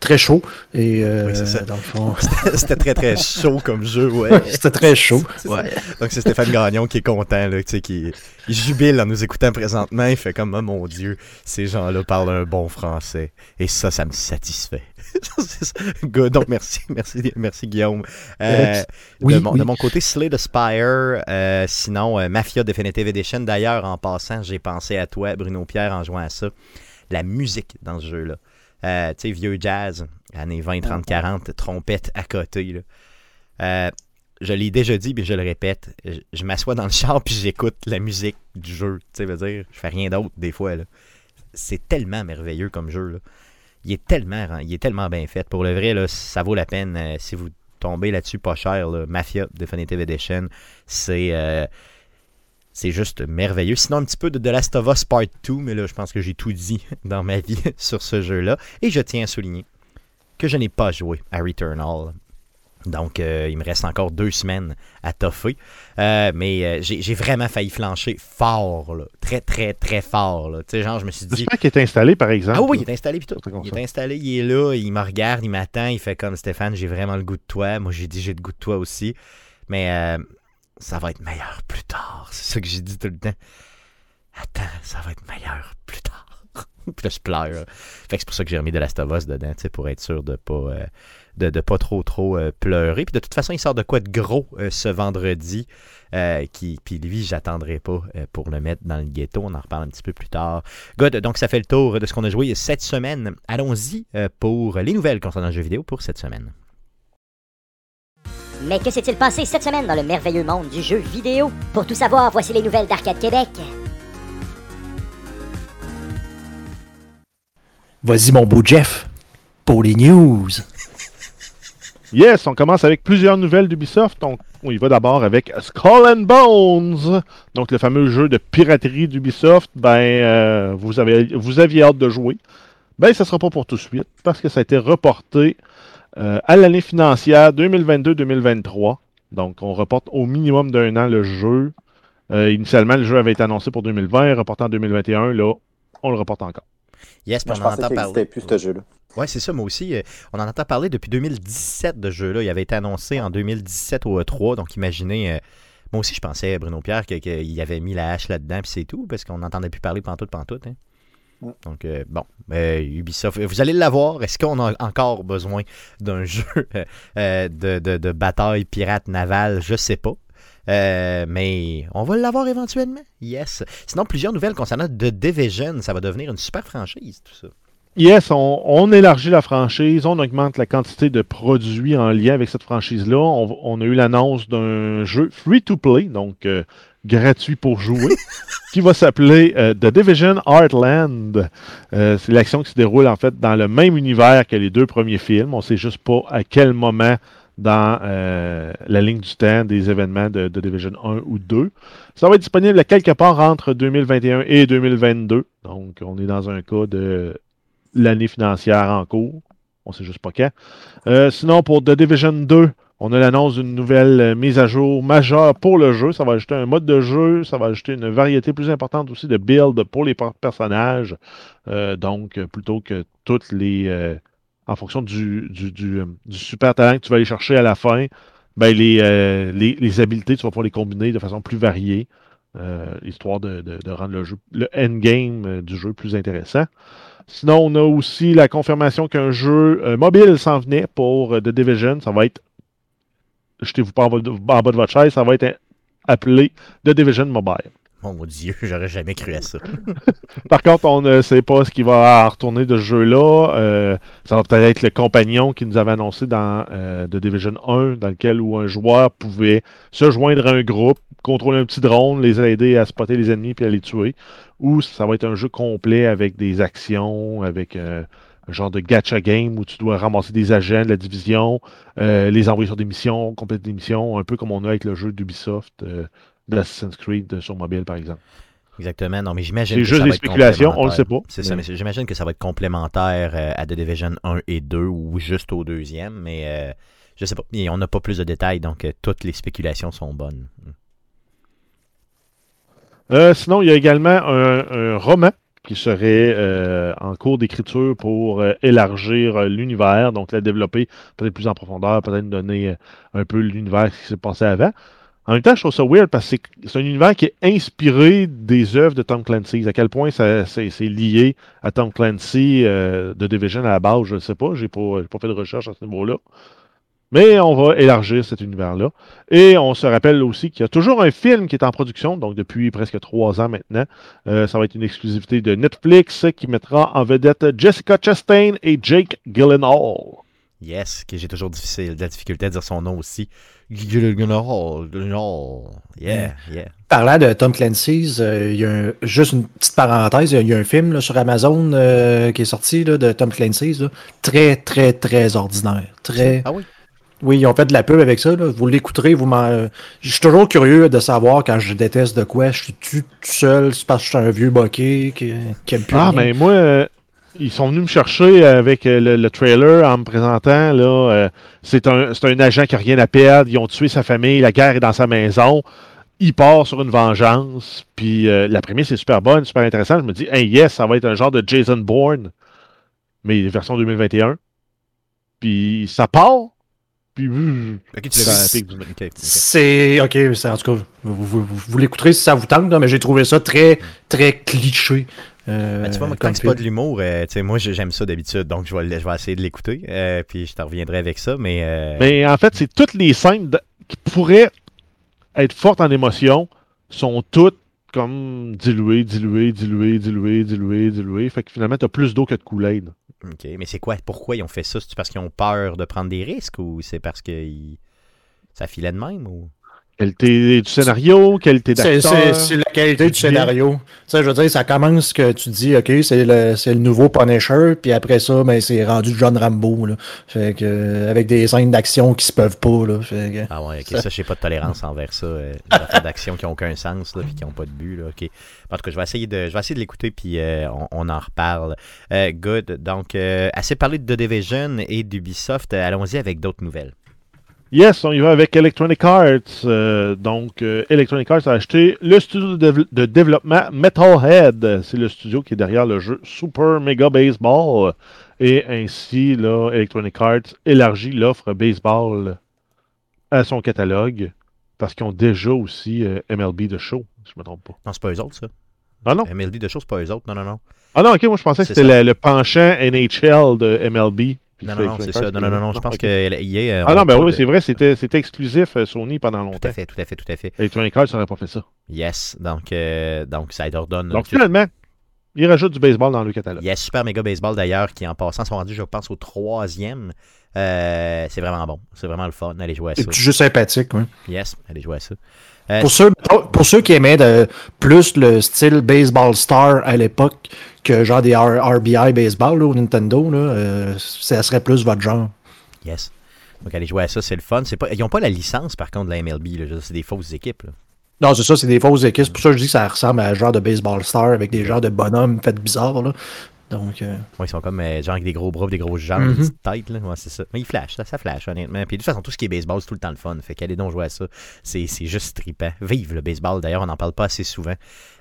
très chaud. Et euh, Oui, ça. dans le fond, C'était très, très chaud comme jeu, ouais. c'était très chaud. Ça. Donc c'est Stéphane Gagnon qui est content, là, tu sais, qui il jubile en nous écoutant présentement. Il fait comme, oh mon Dieu, ces gens-là parlent un bon français. Et ça, ça me satisfait. Good. Donc merci, merci, merci Guillaume. Euh, Oui, de, mon, oui. de mon côté, Slay the Spire. euh, sinon, euh, Mafia Definitive Edition. D'ailleurs, en passant, j'ai pensé à toi, Bruno Pierre, en jouant à ça. La musique dans ce jeu-là. Euh, tu sais, vieux jazz, années 20, 30, 40, trompette à côté. Là. Euh, je l'ai déjà dit, mais je le répète. Je, je m'assois dans le char puis j'écoute la musique du jeu. Tu sais, veux dire, je fais rien d'autre des fois. là. C'est tellement merveilleux comme jeu. Là. Il est tellement, il est tellement bien fait. Pour le vrai, là, ça vaut la peine euh, si vous tombez là-dessus pas cher. là. Mafia Definitive Edition, c'est euh, c'est juste merveilleux. Sinon, un petit peu de The Last of Us Part 2, mais là, je pense que j'ai tout dit dans ma vie sur ce jeu-là. Et je tiens à souligner que je n'ai pas joué à Returnal. Donc, euh, il me reste encore deux semaines à toffer. Euh, mais euh, j'ai vraiment failli flancher fort, là. très, très, très fort. là. Tu sais, genre, je me suis dit. J'espère qu'il est installé, par exemple. Ah oui, il est installé puis tout. Il est installé, il est là, il me regarde, il m'attend, il fait comme Stéphane, j'ai vraiment le goût de toi. Moi, j'ai dit j'ai le goût de toi aussi. Mais ça va être meilleur plus tard. C'est ça que j'ai dit tout le temps. Attends, ça va être meilleur plus tard. puis là, je pleure. Fait que c'est pour ça que j'ai remis de la dedans, tu sais, pour être sûr de pas. De, de pas trop trop euh, pleurer. Puis de toute façon, il sort de quoi de gros euh, ce vendredi. euh, qui, puis lui, j'attendrai pas euh, pour le mettre dans le ghetto. On en reparle un petit peu plus tard. Good, donc ça fait le tour de ce qu'on a joué cette semaine. Allons-y euh, pour les nouvelles concernant le jeu vidéo pour cette semaine. Mais que s'est-il passé cette semaine dans le merveilleux monde du jeu vidéo? Pour tout savoir, voici les nouvelles d'Arcade Québec. Vas-y, mon beau Jeff, pour les news. Yes, on commence avec plusieurs nouvelles d'Ubisoft. On y va d'abord avec Skull and Bones. Donc, le fameux jeu de piraterie d'Ubisoft. Ben, euh, vous, avez, vous aviez hâte de jouer. Ben, ça sera pas pour tout de suite parce que ça a été reporté euh, à l'année financière 2022-2023. Donc, on reporte au minimum d'un an le jeu. Euh, initialement, le jeu avait été annoncé pour 2020, reporté en 2021. Là, on le reporte encore. Yes, puis Moi, je on en pensais entend qu'il parler. n'existait plus, ce jeu-là. Ouais, c'est ça, moi aussi. euh, on en entend parler depuis 2017 de ce jeu-là. Il avait été annoncé en 2017 au E3, donc imaginez. euh, moi aussi, je pensais, Bruno Pierre, que- qu'il avait mis la hache là-dedans, puis c'est tout, parce qu'on n'entendait plus parler pantoute, pantoute. Hein. Mm. Donc, euh, bon, euh, Ubisoft, vous allez l'avoir. Est-ce qu'on a encore besoin d'un jeu euh, de, de- de bataille pirate navale? Je sais pas. Euh, mais on va l'avoir éventuellement. Yes. Sinon, plusieurs nouvelles concernant The Division. Ça va devenir une super franchise, tout ça. Yes, on, on élargit la franchise, on augmente la quantité de produits en lien avec cette franchise-là. On, on a eu l'annonce d'un jeu free-to-play, donc euh, gratuit pour jouer, qui va s'appeler euh, The Division Heartland. Euh, C'est l'action qui se déroule en fait dans le même univers que les deux premiers films. On sait juste pas à quel moment dans euh, la ligne du temps des événements de, de Division 1 ou 2. Ça va être disponible quelque part entre 2021 et 2022. Donc, on est dans un cas de l'année financière en cours. On sait juste pas quand. Euh, sinon, pour The Division 2, on a l'annonce d'une nouvelle euh, mise à jour majeure pour le jeu. Ça va ajouter un mode de jeu, ça va ajouter une variété plus importante aussi de build pour les per- personnages. Donc, plutôt que toutes les. En fonction euh, du super talent que tu vas aller chercher à la fin, ben les, euh, les, les habiletés, tu vas pouvoir les combiner de façon plus variée, euh, histoire de, rendre le jeu, le endgame euh, du jeu plus intéressant. Sinon, on a aussi la confirmation qu'un jeu mobile s'en venait pour The Division. Ça va être, jetez-vous pas en bas, de, votre chaise, ça va être appelé The Division Mobile. Oh mon dieu, j'aurais jamais cru à ça. Par contre, on ne sait pas ce qui va retourner de ce jeu-là. Euh, ça va peut-être être le compagnon qui nous avait annoncé dans euh, Division 1, dans lequel un joueur pouvait se joindre à un groupe, contrôler un petit drone, les aider à spotter les ennemis puis à les tuer. Ou ça va être un jeu complet avec des actions, avec euh, un genre de gacha game où tu dois ramasser des agents de la division, les envoyer sur des missions, compléter des missions, un peu comme on a avec le jeu d'Ubisoft. d'Assassin's Creed sur mobile, par exemple. Exactement. Non, mais j'imagine C'est que juste ça des être spéculations, on le sait pas. C'est ça, Mais- j'imagine que ça va être complémentaire euh, à The Division 1 et 2 ou juste au deuxième, mais euh, je sais pas. Et on n'a pas plus de détails, donc euh, toutes les spéculations sont bonnes. Euh, sinon, il y a également un, un roman qui serait en cours d'écriture pour élargir l'univers, donc la développer peut-être plus en profondeur, peut-être donner un peu l'univers qui s'est passé avant. En même temps, je trouve ça weird parce que c'est- un univers qui est inspiré des œuvres de Tom Clancy. À quel point c'est lié à Tom Clancy euh, de Division à la base, je ne sais pas. J'ai pas, j'ai pas fait de recherche à ce niveau-là. Mais on va élargir cet univers-là. Et on se rappelle aussi qu'il y a toujours un film qui est en production, donc depuis presque trois ans maintenant. Euh, ça va être une exclusivité de Netflix qui mettra en vedette Jessica Chastain et Jake Gyllenhaal. Yes, que j'ai toujours difficile, de la difficulté à dire son nom aussi. Gyllenhaal, Gyllenhaal. Yeah, yeah. Parlant de Tom Clancy's, euh, il y a un- juste une petite parenthèse, il y a- il y a un film là, sur Amazon euh, qui est sorti là, de Tom Clancy's, là, très, très, très ordinaire. Très... Ah oui? Oui, ils ont fait de la pub avec ça. là. Vous l'écouterez, vous m'en... Je suis toujours curieux de savoir quand je déteste de quoi. Je suis tout seul, c'est parce que je suis un vieux boquet qui, qui aime plus Ah, rien. mais moi, euh, ils sont venus me chercher avec euh, le, le trailer en me présentant. là euh, C'est un, c'est un agent qui n'a rien à perdre. Ils ont tué sa famille. La guerre est dans sa maison. Il part sur une vengeance. Puis euh, la première, c'est super bonne, super intéressante. Je me dis, hey, yes, ça va être un genre de Jason Bourne, mais version 2021. Puis ça part. Puis. euh, Ok, tu ça l'as vu. pique du- Ok, ok. C'est. Ok, en tout cas, vous, vous, vous- vous l'écouterez si ça vous tente, mais j'ai trouvé ça très, très cliché. Euh, Ben, tu vois, moi, quand c'est pas de l'humour, euh, moi j'ai- j'aime ça d'habitude, donc je vais, je vais essayer de l'écouter, euh, puis je te reviendrai avec ça, mais, euh, Mais en fait, c'est toutes les scènes de- qui pourraient être fortes en émotion sont toutes comme diluées, diluées, diluées, diluées, diluées, diluées. Fait que finalement, t'as plus d'eau que de Kool-Aid. ok. Mais c'est quoi, pourquoi ils ont fait ça? C'est parce qu'ils ont peur de prendre des risques ou c'est parce que ils- ça filait de même? Ou... Qualité du scénario, qualité d'acteur? c'est la qualité du scénario. Tu sais, je veux dire, ça commence que tu dis, OK, c'est le, c'est le nouveau Punisher, puis après ça, ben, c'est rendu John Rambo. Là. Fait que, euh, avec des scènes d'action qui se peuvent pas. Là. Fait que- Ah ouais, ok, ça, j'ai pas de tolérance envers ça. Euh, des affaires d'action qui n'ont aucun sens, là, puis qui n'ont pas de but, là, ok. En tout cas, je vais essayer de, je vais essayer de l'écouter, puis euh, on, on en reparle. Euh, good, donc, euh, assez parlé de The Division et d'Ubisoft, euh, allons-y avec d'autres nouvelles. Yes, on y va avec Electronic Arts. Euh, donc, euh, Electronic Arts a acheté le studio de, dév- de développement Metalhead. C'est le studio qui est derrière le jeu Super Mega Baseball. Et ainsi, là, Electronic Arts élargit l'offre baseball à son catalogue parce qu'ils ont déjà aussi euh, MLB de show, si je me trompe pas. Non, c'est pas eux autres, ça. Ah non? MLD de choses, c'est pas eux autres. Non, non, non. Ah non, ok, moi je pensais que c'était le penchant NHL de MLB. Puis Non, non, non, c'est ça. Non, non, non, je pense ok. que. Ah non, ben oui, c'est vrai, c'était c'était exclusif euh, Sony pendant Tout longtemps. à fait, tout à fait, tout à fait. Electronic Arts n'aurait pas fait ça. Yes, donc, euh, donc ça leur donne. Donc finalement, ils rajoutent du baseball dans le catalogue. Il y a Super Mega Baseball d'ailleurs qui en passant sont rendus, je pense, au troisième. Euh, c'est vraiment bon. C'est vraiment le fun. Allez jouer à ça. C'est juste sympathique. ouais. Yes, allez jouer à ça. Euh, Pour, ceux, pour ceux qui aimaient de, plus le style Baseball Star à l'époque que genre des R- RBI Baseball là, au Nintendo, là, euh, ça serait plus votre genre. Yes. Donc allez jouer à ça, c'est le fun. Pas, ils n'ont pas la licence par contre de la MLB. C'est des fausses équipes. là. Non, c'est ça, c'est des fausses équipes. C'est pour ça que je dis que ça ressemble à un genre de Baseball Star avec des genres de bonhommes faits bizarres. Là. Donc, euh, Ouais, ils sont comme euh, genre avec des gros bras, des grosses jambes, Mhm. des petites têtes. Là. Ouais, c'est ça. Mais ils flashent, ça, ça flash honnêtement. Puis de toute façon, tout ce qui est baseball, c'est tout le temps le fun. Fait qu'allez donc jouer à ça. C'est, c'est juste trippant. Vive le baseball. D'ailleurs, on n'en parle pas assez souvent.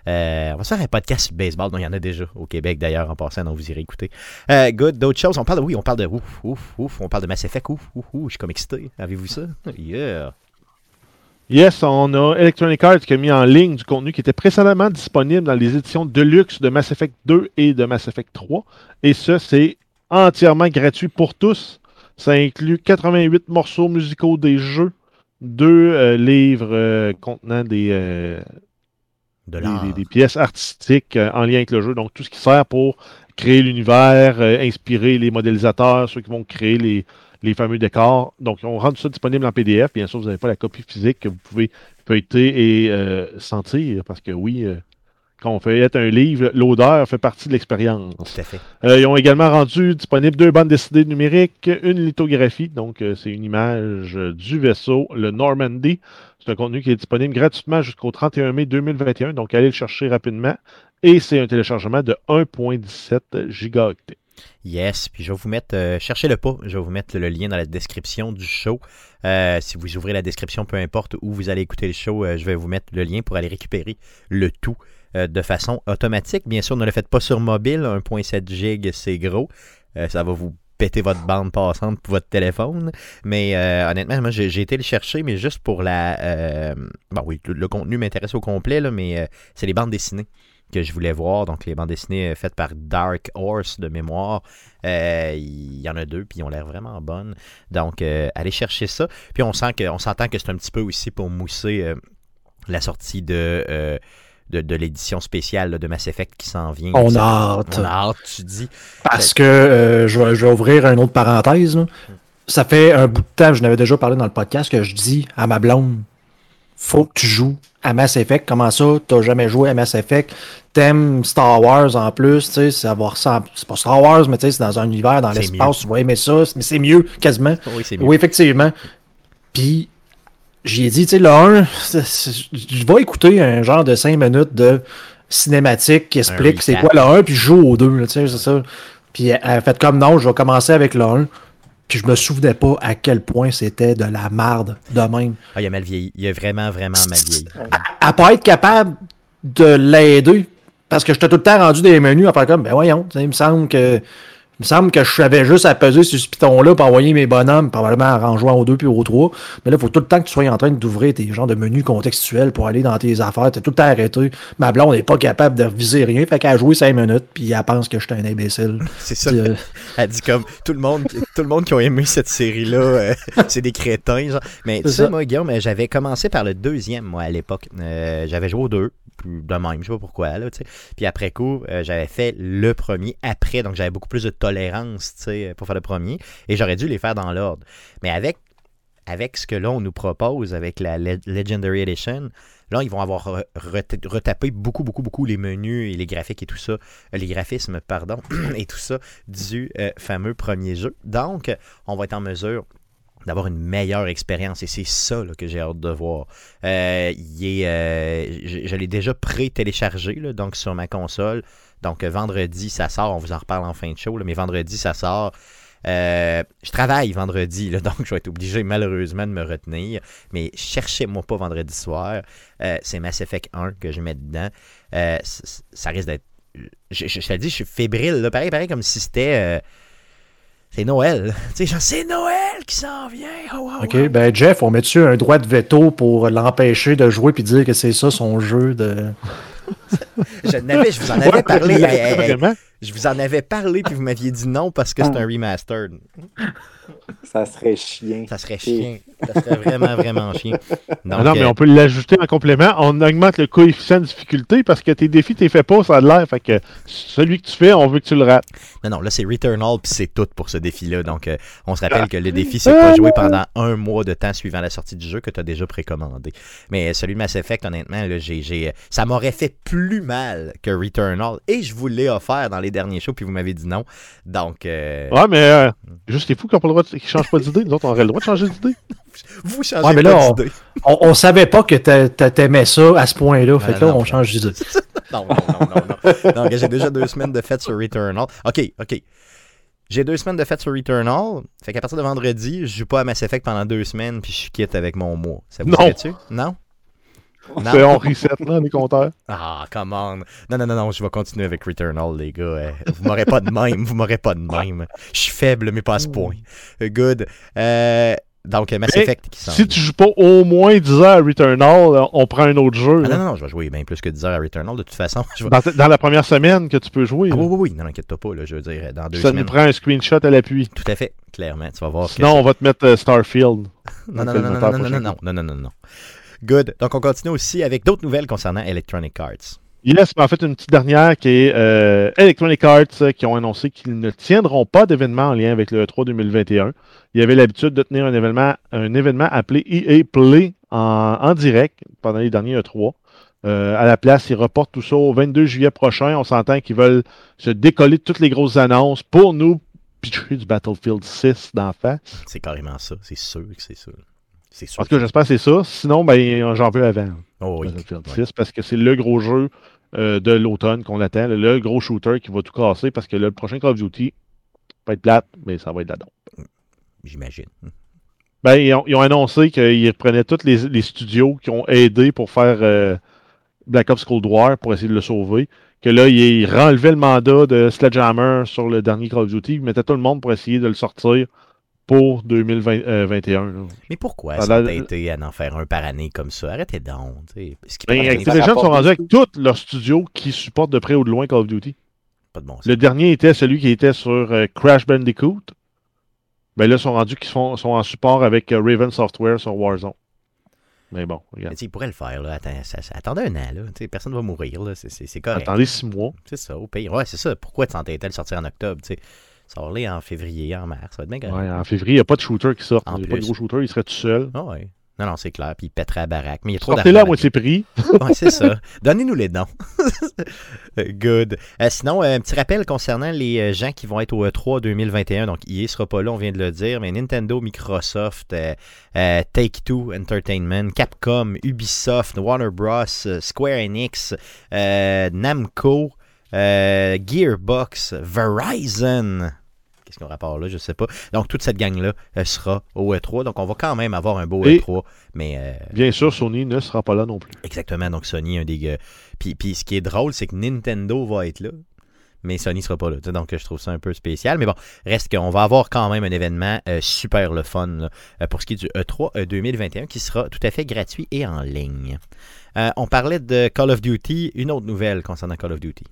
Euh, on va se faire un podcast sur le baseball. dont il y en a déjà au Québec d'ailleurs en passant, donc vous irez écouter. Good, d'autres choses? On parle de oui, on parle de ouf, ouf, ouf. On parle de Mass Effect, ouf, ouf, ouf. Je suis comme excité. Avez-vous ça? Yeah. Yes, on a Electronic Arts qui a mis en ligne du contenu qui était précédemment disponible dans les éditions Deluxe de Mass Effect 2 et de Mass Effect 3. Et ça, c'est entièrement gratuit pour tous. Ça inclut 88 morceaux musicaux des jeux, deux euh, livres euh, contenant des, euh, De des, pièces artistiques en lien avec le jeu. Donc, tout ce qui sert pour créer l'univers, inspirer les modélisateurs, ceux qui vont créer les, les fameux décors. Donc, on rend ça disponible en PDF. Bien sûr, vous n'avez pas la copie physique que vous pouvez feuilleter et euh, sentir, parce que oui, euh, quand on feuillette un livre, l'odeur fait partie de l'expérience. Tout à fait. Euh, ils ont également rendu disponible deux bandes dessinées numériques, une lithographie, donc c'est une image du vaisseau, le Normandy. C'est un contenu qui est disponible gratuitement jusqu'au 31 mai 2021, donc allez le chercher rapidement. Et c'est un téléchargement de 1.17 gigaoctets. Yes, puis je vais vous mettre, euh, cherchez-le pas, je vais vous mettre le lien dans la description du show. Euh, si vous ouvrez la description, peu importe où vous allez écouter le show, euh, je vais vous mettre le lien pour aller récupérer le tout de façon automatique. Bien sûr, ne le faites pas sur mobile, 1.7 gig, c'est gros. Ça va vous péter votre bande passante pour votre téléphone. Mais honnêtement, moi, j'ai été le chercher, mais juste pour la... bon oui, le, le contenu m'intéresse au complet, là, mais c'est les bandes dessinées que je voulais voir. Donc, les bandes dessinées euh, faites par Dark Horse de mémoire. Euh, Il y en a deux, puis ils ont l'air vraiment bonnes. Donc, euh, allez chercher ça. Puis, on sent que, on s'entend que c'est un petit peu aussi pour mousser euh, la sortie de, euh, de, de l'édition spéciale là, de Mass Effect qui s'en vient. on a hâte. On a hâte, tu dis. Parce que euh, je, vais, je vais ouvrir une autre parenthèse. là. Ça fait un bout de temps, je n'avais déjà parlé dans le podcast, que je dis à ma blonde faut que tu joues à Mass Effect. Comment ça, t'as jamais joué à Mass Effect? T'aimes Star Wars en plus, tu sais, ça va ressembler. C'est pas Star Wars, mais tu sais, c'est dans un univers, dans l'espace, tu vas aimer ça, mais c'est mieux, quasiment. Oui, c'est mieux. Oui, effectivement. Puis, j'y ai dit, tu sais, le 1, c'est- c'est- je vais écouter un genre de 5 minutes de cinématique qui explique c'est quoi le 1, puis je joue au 2, là, tu sais, c'est ça. Puis elle a fait comme non, je vais commencer avec le 1. Puis je me souvenais pas à quel point c'était de la marde de même. Ah, il a mal vieilli. Il a vraiment, vraiment mal vieilli. À, à pas être capable de l'aider. Parce que j'étais tout le temps rendu des menus à faire comme, ben voyons, il me semble que. Il me semble que je savais juste à peser sur ce piton-là pour envoyer mes bonhommes, probablement en jouant au 2 puis au 3. Mais là, il faut tout le temps que tu sois en train d'ouvrir tes genres de menus contextuels pour aller dans tes affaires. T'es tout le temps arrêté. Ma blonde n'est pas capable de viser rien. Fait qu'elle a joué 5 minutes, puis elle pense que je suis un imbécile. C'est ça. Euh, elle dit comme tout le monde, tout le monde qui a aimé cette série-là, euh, c'est des crétins. Genre. Mais tu sais, moi, Guillaume, euh, j'avais commencé par le deuxième, moi, à l'époque. J'avais joué au 2 de même. Je sais pas pourquoi, là, tu sais. Puis après coup, euh, j'avais fait le premier après, donc j'avais beaucoup plus de tolérance, tu sais, pour faire le premier. Et j'aurais dû les faire dans l'ordre. Mais avec, avec ce que là, on nous propose, avec la Legendary Edition, Là, ils vont avoir retapé beaucoup, beaucoup, beaucoup les menus et les graphiques et tout ça, euh, les graphismes, pardon, et tout ça du euh, fameux premier jeu. Donc, on va être en mesure d'avoir une meilleure expérience et c'est ça que j'ai hâte de voir. Euh, il est, euh, je l'ai déjà pré-téléchargé donc sur ma console. Donc euh, vendredi ça sort, on vous en reparle en fin de show, mais vendredi ça sort. Je travaille vendredi, donc je vais être obligé malheureusement de me retenir. Mais cherchez-moi pas vendredi soir. C'est Mass Effect 1 que je mets dedans. Ça risque d'être. Je, te le dis, je suis fébrile. Pareil, pareil, comme si c'était. Euh, c'est Noël. Tu sais, c'est Noël qui s'en vient. Oh, oh, OK, ben Jeff, on met-tu un droit de veto pour l'empêcher de jouer puis dire que c'est ça son jeu de. Je, je vous en avais parlé. Hey, hey, hey. Je vous en avais parlé, puis vous m'aviez dit non parce que c'est un remastered. Ça serait chien. Ça serait chien. Ça serait vraiment, vraiment chien. Donc, Ah non, mais euh, on peut l'ajouter en complément. On augmente le coefficient de difficulté parce que tes défis, t'es fait pas, ça a de l'air. Fait que celui que tu fais, on veut que tu le rates. Non, non, là, c'est Returnal, puis c'est tout pour ce défi-là. Donc, euh, on se rappelle que le défi, c'est pas jouer pendant un mois de temps suivant la sortie du jeu que tu as déjà précommandé. Mais euh, celui de Mass Effect, honnêtement, là, j'ai, j'ai, euh, ça m'aurait fait plus mal que Returnal. Et je vous l'ai offert dans les derniers shows, puis vous m'avez dit non. Donc, euh, Ouais, mais euh, juste les fous qui ont pas le droit de... qui changent pas d'idée. Nous autres, on aurait le droit de changer d'idée. vous changez Ouais, mais pas là, on- d'idée. On, on savait pas que t'a- t'a- t'aimais ça à ce point-là. Fait que là, non, on non. change d'idée. Non, non, non, non, non. J'ai déjà deux semaines de fête sur Returnal. OK, OK. J'ai deux semaines de fête sur Returnal. Fait qu'à partir de vendredi, je joue pas à Mass Effect pendant deux semaines, puis je suis quitte avec mon mois. Ça vous Non. dirait-tu? Non? C'est on reset, là, les compteurs. Ah, come on. Non, non, non, non, je vais continuer avec Returnal, les gars. Euh, Vous m'aurez pas de même, vous m'aurez pas de même. Je suis faible, mais pas à ce point. Euh, Good. Euh, donc, Mass Effect qui s'en Si tu joues pas au moins 10 heures à Returnal, euh, on prend un autre jeu. Ah, non, non, non, je vais jouer bien plus que 10 heures à Returnal, de toute façon. Je vais- Dans, la première semaine que tu peux jouer. Ah oui, oui, oui, non, inquiète-toi pas, là, je veux dire, dans deux ça nous prend un screenshot à l'appui. Tout à fait, clairement, tu vas voir. Sinon, on va te mettre euh, Starfield. Non, non, non, non, non, non, prochain non, non, non, non, non. Good. Donc, on continue aussi avec d'autres nouvelles concernant Electronic Arts. Yes, mais en fait, une petite dernière qui est euh, Electronic Arts euh, qui ont annoncé qu'ils ne tiendront pas d'événement en lien avec le E3 2021. Il y avait l'habitude de tenir un événement, un événement appelé EA Play en, en direct pendant les derniers E3. Euh, à la place, ils reportent tout ça au 22 juillet prochain. On s'entend qu'ils veulent se décoller de toutes les grosses annonces pour nous pitcher du Battlefield 6 d'en face. C'est carrément ça, c'est sûr que c'est ça. C'est sûr. En tout cas, j'espère que c'est ça. Sinon, ben, j'en veux avant. Oh, oui. Battlefield Ouais. 6 parce que c'est le gros jeu euh, de l'automne qu'on attend, le, gros shooter qui va tout casser parce que là, le prochain Call of Duty va être plate, mais ça va être là-dedans. J'imagine. Ben, ils, ont, ils ont annoncé qu'ils reprenaient tous les, les studios qui ont aidé pour faire euh, Black Ops Cold War pour essayer de le sauver. Que là, ils, ils renlevaient le mandat de Sledgehammer sur le dernier Call of Duty. Ils mettaient tout le monde pour essayer de le sortir pour 2021. là. Mais pourquoi Ça a l'air- s'entêter à en faire un par année comme ça? Arrêtez donc. Ce qui Ben, Activision sont rendus avec tous leurs studios qui supportent de près ou de loin Call of Duty. pas de bon sens. Le dernier était celui qui était sur euh, Crash Bandicoot. Ben là, ils sont rendus qui sont, sont en support avec euh, Raven Software sur Warzone. Mais bon, Mais regarde. tu sais, ils pourraient le faire. Là. Attends, ça- ça- attendez un an. Là. Personne ne va mourir. C'est- correct. Attendez six mois. C'est ça, au pire. Ouais, c'est ça. Pourquoi t'entêtais à le sortir en octobre? Sais? Sors-les en février, en mars. Ça va être bien. Ouais, en février, il n'y a pas de shooter qui sort. Il n'y a pas de gros shooter, il serait tout seul. Ah ouais. Non, non, c'est clair. Puis il pèterait la baraque. Mais il y a trop Sortez-le à d'argent moitié prix. Ouais, c'est ça. Donnez-nous les dons. Good. Euh, sinon, euh, un petit rappel concernant les euh, gens qui vont être au E3 2021. Donc, EA sera pas là, on vient de le dire, mais Nintendo, Microsoft, euh, euh, Take-Two Entertainment, Capcom, Ubisoft, Warner Bros., Square Enix, Namco, euh, Gearbox, Verizon. Qu'est-ce qu'on rapport là, je sais pas. Donc toute cette gang-là euh, sera au E3. Donc on va quand même avoir un beau Et- E3. Mais euh, Bien sûr, Sony ne sera pas là non plus. exactement, donc Sony, un des gars. Puis, puis ce qui est drôle, c'est que Nintendo va être là. Mais Sony sera pas là. Donc je trouve ça un peu spécial. Mais bon, reste qu'on va avoir quand même un événement euh, super le fun là, euh, pour ce qui est du E3 euh, 2021 qui sera tout à fait gratuit et en ligne. Euh, on parlait de Call of Duty. Une autre nouvelle concernant Call of Duty.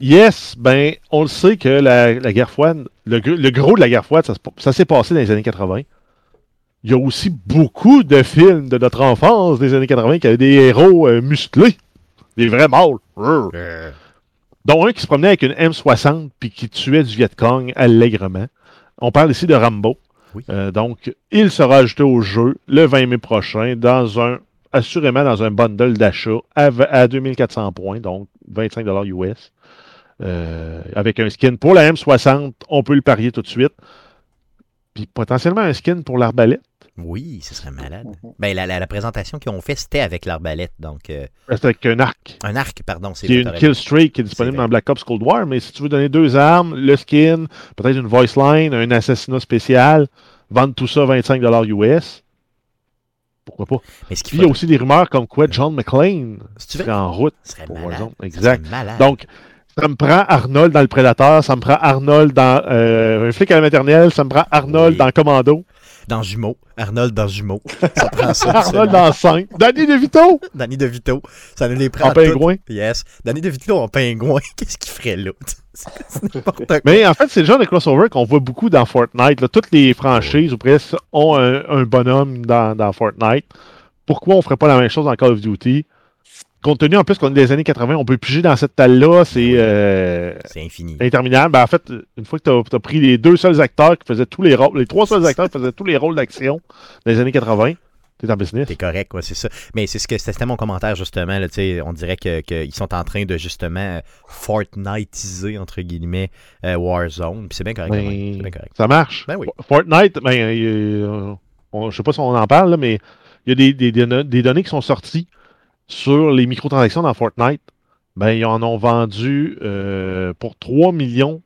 Yes, ben, on le sait que la, la guerre froide, le, gr- le gros de la guerre froide, ça, se- ça s'est passé dans les années 80. Il y a aussi beaucoup de films de notre enfance des années 80 qui avaient des héros euh, musclés, des vrais mâles. Rrr. Dont un qui se promenait avec une M60 puis qui tuait du Viet Cong allègrement. On parle ici de Rambo. Oui. Euh, donc, il sera ajouté au jeu le 20 mai prochain dans un, assurément dans un bundle d'achat à 2400 points, donc 25 US. Euh, avec un skin pour la M60, on peut le parier tout de suite. Puis potentiellement un skin pour l'arbalète. Oui, ce serait malade. Ben, la, la- la présentation qu'ils ont fait, c'était avec l'arbalète. Donc, euh, C'est avec un arc. un arc, pardon. C'est une t'as raison. kill streak qui est disponible dans Black Ops Cold War, mais si tu veux donner deux armes, le skin, peut-être une voice line, un assassinat spécial, vendre tout ça 25$ US, pourquoi pas? Mais ce qu'il Puis il y a aussi des rumeurs comme quoi John McClane serait en route. ce serait pour malade. Exact. serait malade. Donc, ça me prend Arnold dans le Predator, ça me prend Arnold dans euh, un flic à la maternelle, ça me prend Arnold Oui. dans Commando, Dans Jumeaux. Arnold dans Jumeaux. Ça prend ça. Arnold dans 5, Danny DeVito Danny DeVito. Ça nous les prend en pingouin. toutes. Yes. Danny DeVito en pingouin. Qu'est-ce qu'il ferait là? Quoi. Mais en fait, c'est le genre de crossover qu'on voit beaucoup dans Fortnite. là. Toutes les franchises ou presque ont un, un bonhomme dans, dans Fortnite. Pourquoi on ferait pas la même chose dans Call of Duty? Compte tenu en plus qu'on est des années 80, on peut piger dans cette talle-là, c'est euh, C'est infini. interminable. Ben, en fait, une fois que tu as, pris les deux seuls acteurs qui faisaient tous les rôles, les trois seuls acteurs qui faisaient tous les rôles d'action dans les années 80, t'es en business. T'es correct, quoi, c'est ça. Mais c'est ce que c'était mon commentaire, justement. Là, tu sais, on dirait que- qu'ils sont en train de justement Fortniteiser, entre guillemets, euh, Warzone. Puis c'est bien. Ben, C'est bien correct. Ça marche. Ben oui. Fortnite, ben, euh, on- je sais pas si on en parle, là, mais il y a des données qui sont sorties sur les microtransactions dans Fortnite. Ben, ils en ont vendu euh, pour 3 millions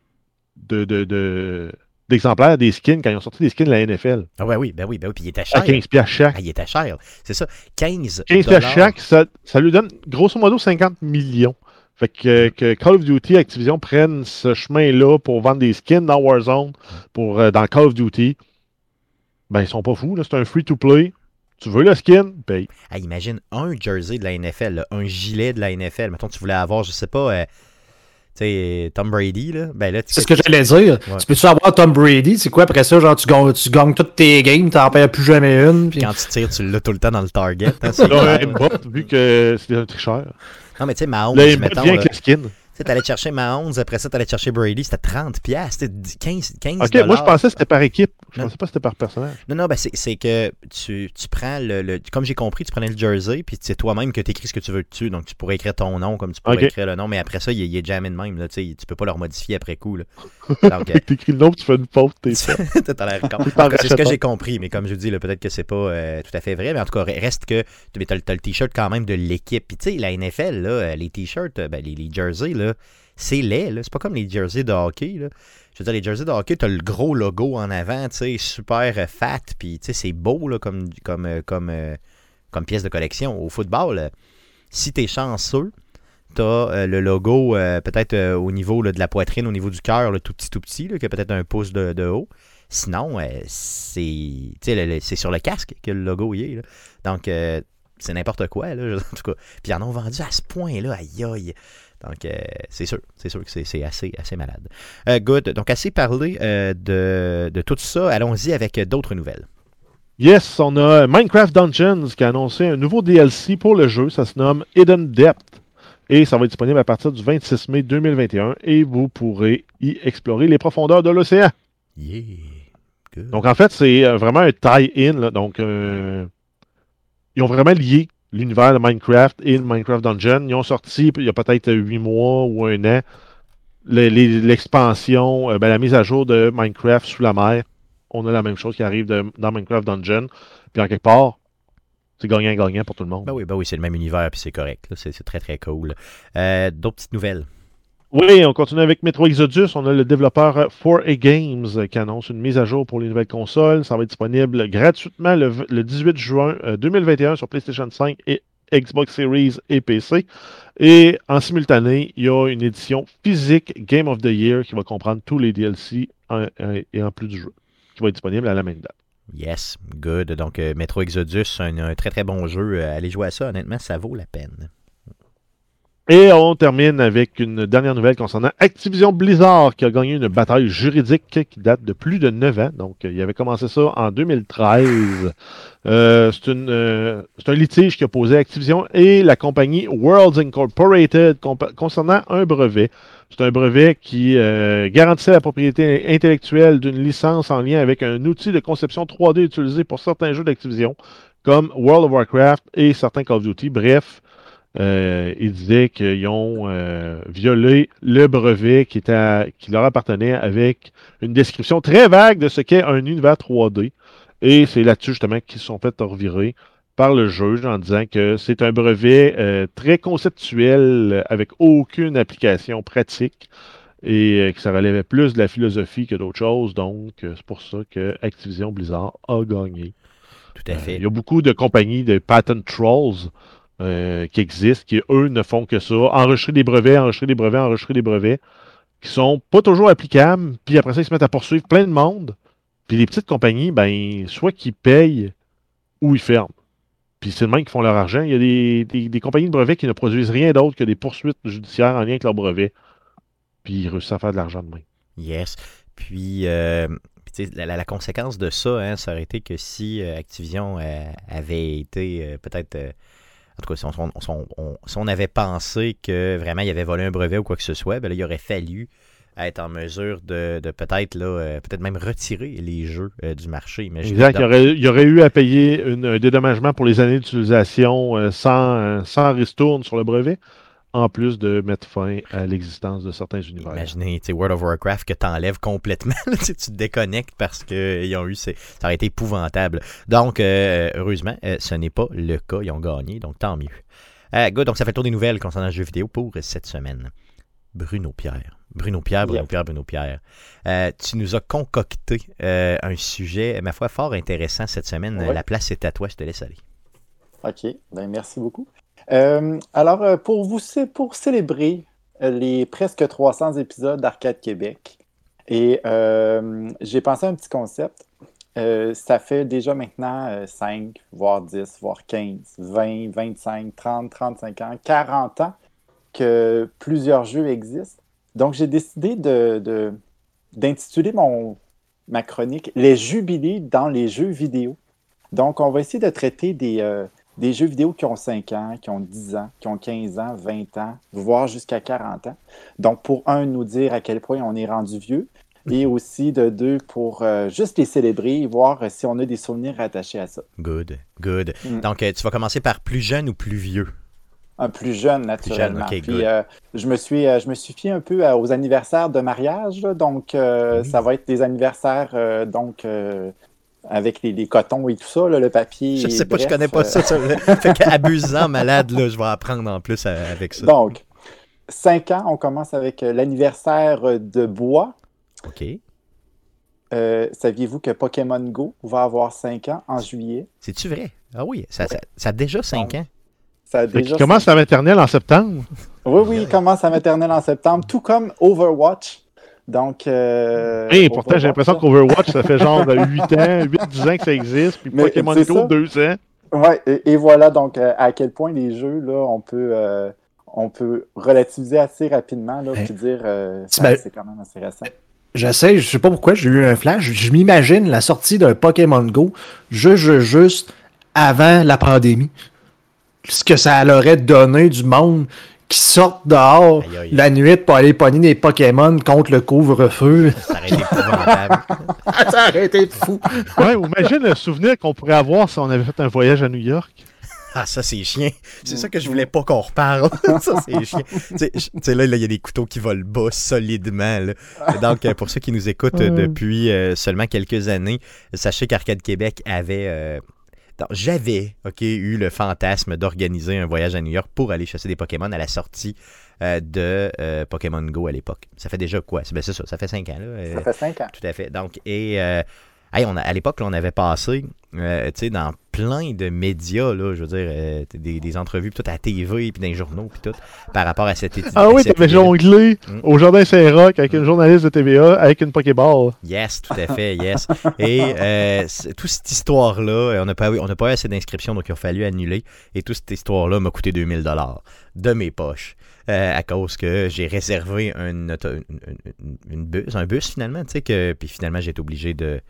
de, de- de- d'exemplaires des skins quand ils ont sorti des skins de la NFL. Ah ouais, oui, ben oui, ben oui. Puis il était cher. À 15 piastres chaque. Ah, il était cher. C'est ça. 15 15 piastres chaque, ça, ça lui donne grosso modo 50 millions. Fait que, que Call of Duty, Activision prennent ce chemin-là pour vendre des skins dans Warzone, pour, euh, dans Call of Duty. Ben, ils sont pas fous, là. C'est un free-to-play. Tu veux le skin? Paye. Ah, imagine un jersey de la NFL, là, un gilet de la NFL. Mettons, tu voulais avoir, je sais pas, euh, tu sais, Tom Brady, là. Ben là, tu C'est ce que j'allais dire. Ouais. Tu peux-tu avoir Tom Brady? C'est quoi après ça? Genre, tu gagnes, tu gagnes toutes tes games, t'en perds plus jamais une. puis- Quand tu tires, tu l'as tout le temps dans le target. hein, c'est vu que c'est un tricheur. non, mais tu sais, Mahomes, Là, mettons, vient là, avec le skin. T'allais chercher Mahomes, après ça, t'allais chercher Brady, c'était 30 piastres, c'était 10 15, 15 Ok, moi, je pensais que c'était par équipe. Je Non. pensais pas que c'était par personnage. Non, non, ben c'est que tu, tu prends le, le- Comme j'ai compris, tu prenais le jersey, puis c'est toi-même que tu écris ce que tu veux dessus. Donc tu pourrais écrire ton nom comme tu pourrais écrire le nom, mais après ça, il, il est jamais de même. Là, tu peux pas le remodifier après coup. Là. Donc, euh, T'écris le nom, tu fais une faute, t'es. T'as l'air con. Cas, C'est ce que j'ai compris, mais comme je dis, peut-être que c'est pas euh, tout à fait vrai. Mais en tout cas, reste que tu as, le t-shirt quand même de l'équipe. Puis tu sais, la NFL, là, euh, les t-shirts, ben, les, les jerseys, là, c'est laid. là. C'est pas comme les jerseys de hockey. Là. Je veux dire, les jerseys de hockey, tu as le gros logo en avant, tu super fat. Puis c'est beau là, euh, euh, comme pièce de collection. Au football, euh, si tu es chanceux, tu as le logo peut-être au niveau là, de la poitrine, au niveau du cœur, là, tout petit, tout petit, là, qui a peut-être un pouce de, haut. Sinon, c'est c'est sur le casque que le logo y est. là. Donc, c'est n'importe quoi, là, en tout cas. Puis ils en ont vendu à ce point-là, aïe aïe. Donc, euh, c'est sûr, c'est sûr que c'est assez, assez malade. Euh, good. Donc, assez parlé euh, de, de tout ça. Allons-y avec d'autres nouvelles. Yes, on a Minecraft Dungeons qui a annoncé un nouveau DLC pour le jeu. Ça se nomme Hidden Depth. Et ça va être disponible à partir du 26 mai 2021. Et vous pourrez y explorer les profondeurs de l'océan. Yeah. Good. Donc en fait, c'est vraiment un tie-in. Donc ils ont vraiment lié l'univers de Minecraft et le Minecraft Dungeon. Ils ont sorti il y a peut-être 8 mois ou un an l'expansion, euh, ben, la mise à jour de Minecraft sous la mer. On a la même chose qui arrive de- dans Minecraft Dungeon. Puis en quelque part, c'est gagnant-gagnant pour tout le monde. Ben oui, ben oui, c'est le même univers, puis c'est correct. c'est très, très cool. Euh, d'autres petites nouvelles? Oui, on continue avec Metro Exodus. On a le développeur 4A Games qui annonce une mise à jour pour les nouvelles consoles. Ça va être disponible gratuitement le, le 18 juin 2021 sur PlayStation 5 et Xbox Series et PC. Et en simultané, il y a une édition physique Game of the Year qui va comprendre tous les DLC et en plus du jeu, qui va être disponible à la même date. Yes, good. Donc, euh, Metro Exodus, un, un, très très bon jeu. Euh, allez jouer à ça, honnêtement, ça vaut la peine. Et on termine avec une dernière nouvelle concernant Activision Blizzard qui a gagné une bataille juridique qui date de plus de 9 ans. Donc, il avait commencé ça en 2013. Euh, c'est euh, un litige qui a posé Activision et la compagnie Worlds Incorporated concernant un brevet. C'est un brevet qui euh, garantissait la propriété intellectuelle d'une licence en lien avec un outil de conception 3D utilisé pour certains jeux d'Activision, comme World of Warcraft et certains Call of Duty. Bref, euh, ils disaient qu'ils ont euh, violé le brevet qui, était qui leur appartenait avec une description très vague de ce qu'est un univers 3D. Et c'est là-dessus justement qu'ils se sont fait revirer par le juge en disant que c'est un brevet euh, très conceptuel avec aucune application pratique et euh, que ça relevait plus de la philosophie que d'autres choses. Donc, c'est pour ça que Activision Blizzard a gagné. Tout à fait. Il y a beaucoup de compagnies de patent trolls qui existent, qui eux ne font que ça. Enregistrer des brevets, enregistrer des brevets, enregistrer des brevets, qui sont pas toujours applicables. Puis après ça, ils se mettent à poursuivre plein de monde. Puis les petites compagnies, ben, soit qu'ils payent ou ils ferment. Puis c'est le même qui font leur argent. Il y a des, compagnies de brevets qui ne produisent rien d'autre que des poursuites judiciaires en lien avec leurs brevets. Puis ils réussissent à faire de l'argent de main. Yes. Puis, euh, la, conséquence de ça, hein, ça aurait été que si euh, Activision euh, avait été peut-être. En tout cas, si on, avait pensé que vraiment il avait volé un brevet ou quoi que ce soit, ben là, il aurait fallu être en mesure de, euh, peut-être même retirer les jeux euh, du marché. Exact. Il y, aurait, eu à payer un dédommagement pour les années d'utilisation euh, sans, sans ristourne sur le brevet, en plus de mettre fin à l'existence de certains univers. Imaginez World of Warcraft que tu enlèves complètement, tu te déconnectes parce qu'ils ont eu. Ça aurait été épouvantable. Donc, heureusement, ce n'est pas le cas. Ils ont gagné, donc tant mieux. good, donc ça fait le tour des nouvelles concernant le jeu vidéo pour cette semaine. Bruno Pierre. Bruno Pierre, Bruno Pierre, Bruno Pierre. Euh, tu nous as concocté euh, un sujet, ma foi, fort intéressant cette semaine. La place est à toi, je te laisse aller. OK, ben, merci beaucoup. Euh, alors, pour vous, célébrer les presque 300 épisodes d'Arcade Québec, et j'ai pensé à un petit concept. ça fait déjà maintenant 5, voire 10, voire 15, 20, 25, 30, 35 ans, 40 ans que plusieurs jeux existent. Donc, j'ai décidé de, d'intituler ma chronique Les jubilés dans les jeux vidéo. Donc, on va essayer de traiter des, euh, des jeux vidéo qui ont 5 ans, qui ont 10 ans, qui ont 15 ans, 20 ans, voire jusqu'à 40 ans. Donc, pour un, nous dire à quel point on est rendu vieux, et aussi de deux, pour euh, juste les célébrer et voir si on a des souvenirs attachés à ça. Good, good. Mm. Donc, euh, tu vas commencer par plus jeune ou plus vieux? un plus jeune, naturellement. Puis euh, je, me suis, euh, je me suis fié un peu aux anniversaires de mariage. donc, ça va être des anniversaires donc, avec les, cotons et tout ça, le papier. Je sais pas, je connais pas ça. ça fait qu'abusant, malade, là, je vais apprendre en plus avec ça. Donc, 5 ans, on commence avec l'anniversaire de bois. OK. Saviez-vous que Pokémon Go va avoir 5 ans en juillet? C'est-tu vrai? Ah oui, ça, ça, a déjà 5 ans. Il commence la maternelle en septembre. Oui, oui, il commence la maternelle en septembre, tout comme Overwatch. Donc. Euh, pourtant, j'ai l'impression qu'Overwatch, ça fait genre 8 ans, 8-10 ans que ça existe, puis Pokémon Go, 2 ans. Ouais, et, voilà donc euh, à quel point les jeux, là, on peut, euh, on peut relativiser assez rapidement, là, puis dire euh, c'est quand même assez récent. J'essaie, je sais pas pourquoi, j'ai eu un flash. Je m'imagine la sortie d'un Pokémon Go juste, juste avant la pandémie ce que ça aurait donné du monde qui sortent dehors la nuit pour aller pogner des Pokémon contre le couvre-feu. Ça aurait été épouvantable. ça aurait été fou. Ouais, imagine le souvenir qu'on pourrait avoir si on avait fait un voyage à New York. Ah, ça, c'est chien. C'est ça que je voulais pas qu'on reparle. ça, c'est chien. Tu sais, là, il y a des couteaux qui volent bas solidement. Donc, euh, pour ceux qui nous écoutent depuis euh, seulement quelques années, sachez qu'Arcade Québec avait euh, j'avais ok, eu le fantasme d'organiser un voyage à New York pour aller chasser des Pokémon à la sortie euh, de euh, Pokémon Go à l'époque. Ça fait déjà quoi? C'est ben, c'est ça, ça fait 5 ans. Là, euh, Ça fait cinq ans. tout à fait. Donc, et hey, on a, à l'époque, on avait passé dans plein de médias, là, je veux dire, euh, des, des entrevues, puis tout à la TV, puis dans les journaux, puis tout, par rapport à cette étude. Ah oui, t'avais jonglé Mm. au Jardin Saint-Roch avec une journaliste de TVA avec une Pokéball. Yes, tout à fait, yes. Et euh, toute cette histoire-là, euh, on n'a pas, on pas eu assez d'inscriptions, donc il a fallu annuler. Et toute cette histoire-là m'a coûté 2000 dollars de mes poches. euh, à cause que j'ai réservé une, une- une bus, un bus finalement, tu sais, que, puis finalement j'ai été obligé de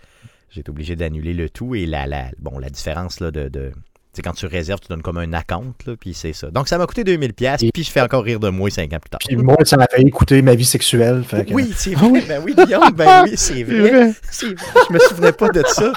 j'ai été obligé d'annuler le tout et la, la, bon, la différence là, de, de sais, quand tu réserves, tu donnes comme un account, puis c'est ça. Donc ça m'a coûté 2000 pièces puis je fais encore rire de moi cinq ans plus tard. Puis moi, ça m'a fait écouter ma vie sexuelle. fait que- Oui, c'est vrai. Ben oui, Guillaume, ben oui, c'est C'est vrai. vrai. C'est vrai, je me souvenais pas de ça.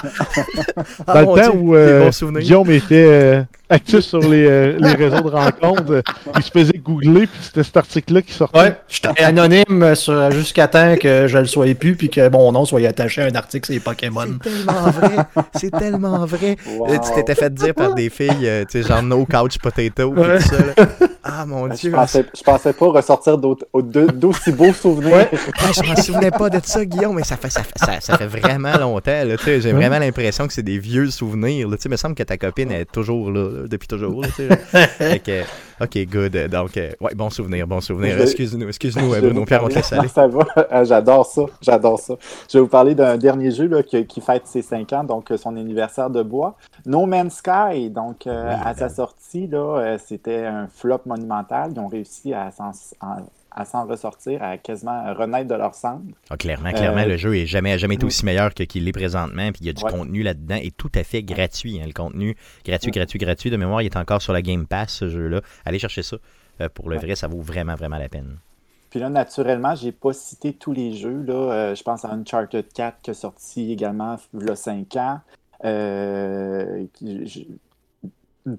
Ah, Dans le temps Dieu, où euh. Guillaume était euh, actif sur les, euh, les réseaux de rencontres, euh, il se faisait googler, puis c'était cet article-là qui sortait. Ouais, j'étais anonyme sur- jusqu'à temps que je le sois plus puis que mon nom soit attaché à un article sur les Pokémon. C'est tellement vrai. C'est tellement vrai. Wow. Euh, Tu t'étais fait dire par des filles, euh, tu sais, genre no couch potato, Ouais. tout ça. là. Ah mon Je dieu. pensais, je pensais pas ressortir d'aussi beaux souvenirs. Ouais. Ah, je m'en souvenais pas de ça, Guillaume, mais ça fait, ça fait, ça, ça fait vraiment longtemps. J'ai Ouais. vraiment l'impression que c'est des vieux souvenirs. là, Il me semble que ta copine est toujours là, là, depuis toujours. là, tu sais, là. Fait que, ok, good. Donc, euh, ouais, bon souvenir, bon souvenir. Excuse-nous, excuse-nous, euh, Bruno Pierre, on te laisse aller. Ça va. Ah, J'adore ça. J'adore ça. Je vais vous parler d'un dernier jeu là, qui, qui fête ses 5 ans, donc euh, son anniversaire de bois. No Man's Sky. Donc, euh, Oui, à sa sortie, là, euh, c'était un flop monumental. Ils ont réussi à s'en en- à s'en ressortir, à quasiment renaître de leur cendre. Ah, clairement, clairement, Euh, le jeu est jamais, jamais été aussi meilleur que qu'il l'est présentement. Puis il y a du Ouais. contenu là-dedans et tout à fait gratuit. hein, le contenu gratuit, Ouais. gratuit, gratuit. De mémoire, il est encore sur la Game Pass, ce jeu-là. Allez chercher ça. Euh, pour le Ouais. vrai, ça vaut vraiment, vraiment la peine. Puis là, naturellement, j'ai pas cité tous les jeux. Là. Euh, je pense à Uncharted 4 qui est sorti également il y a 5 ans. Euh,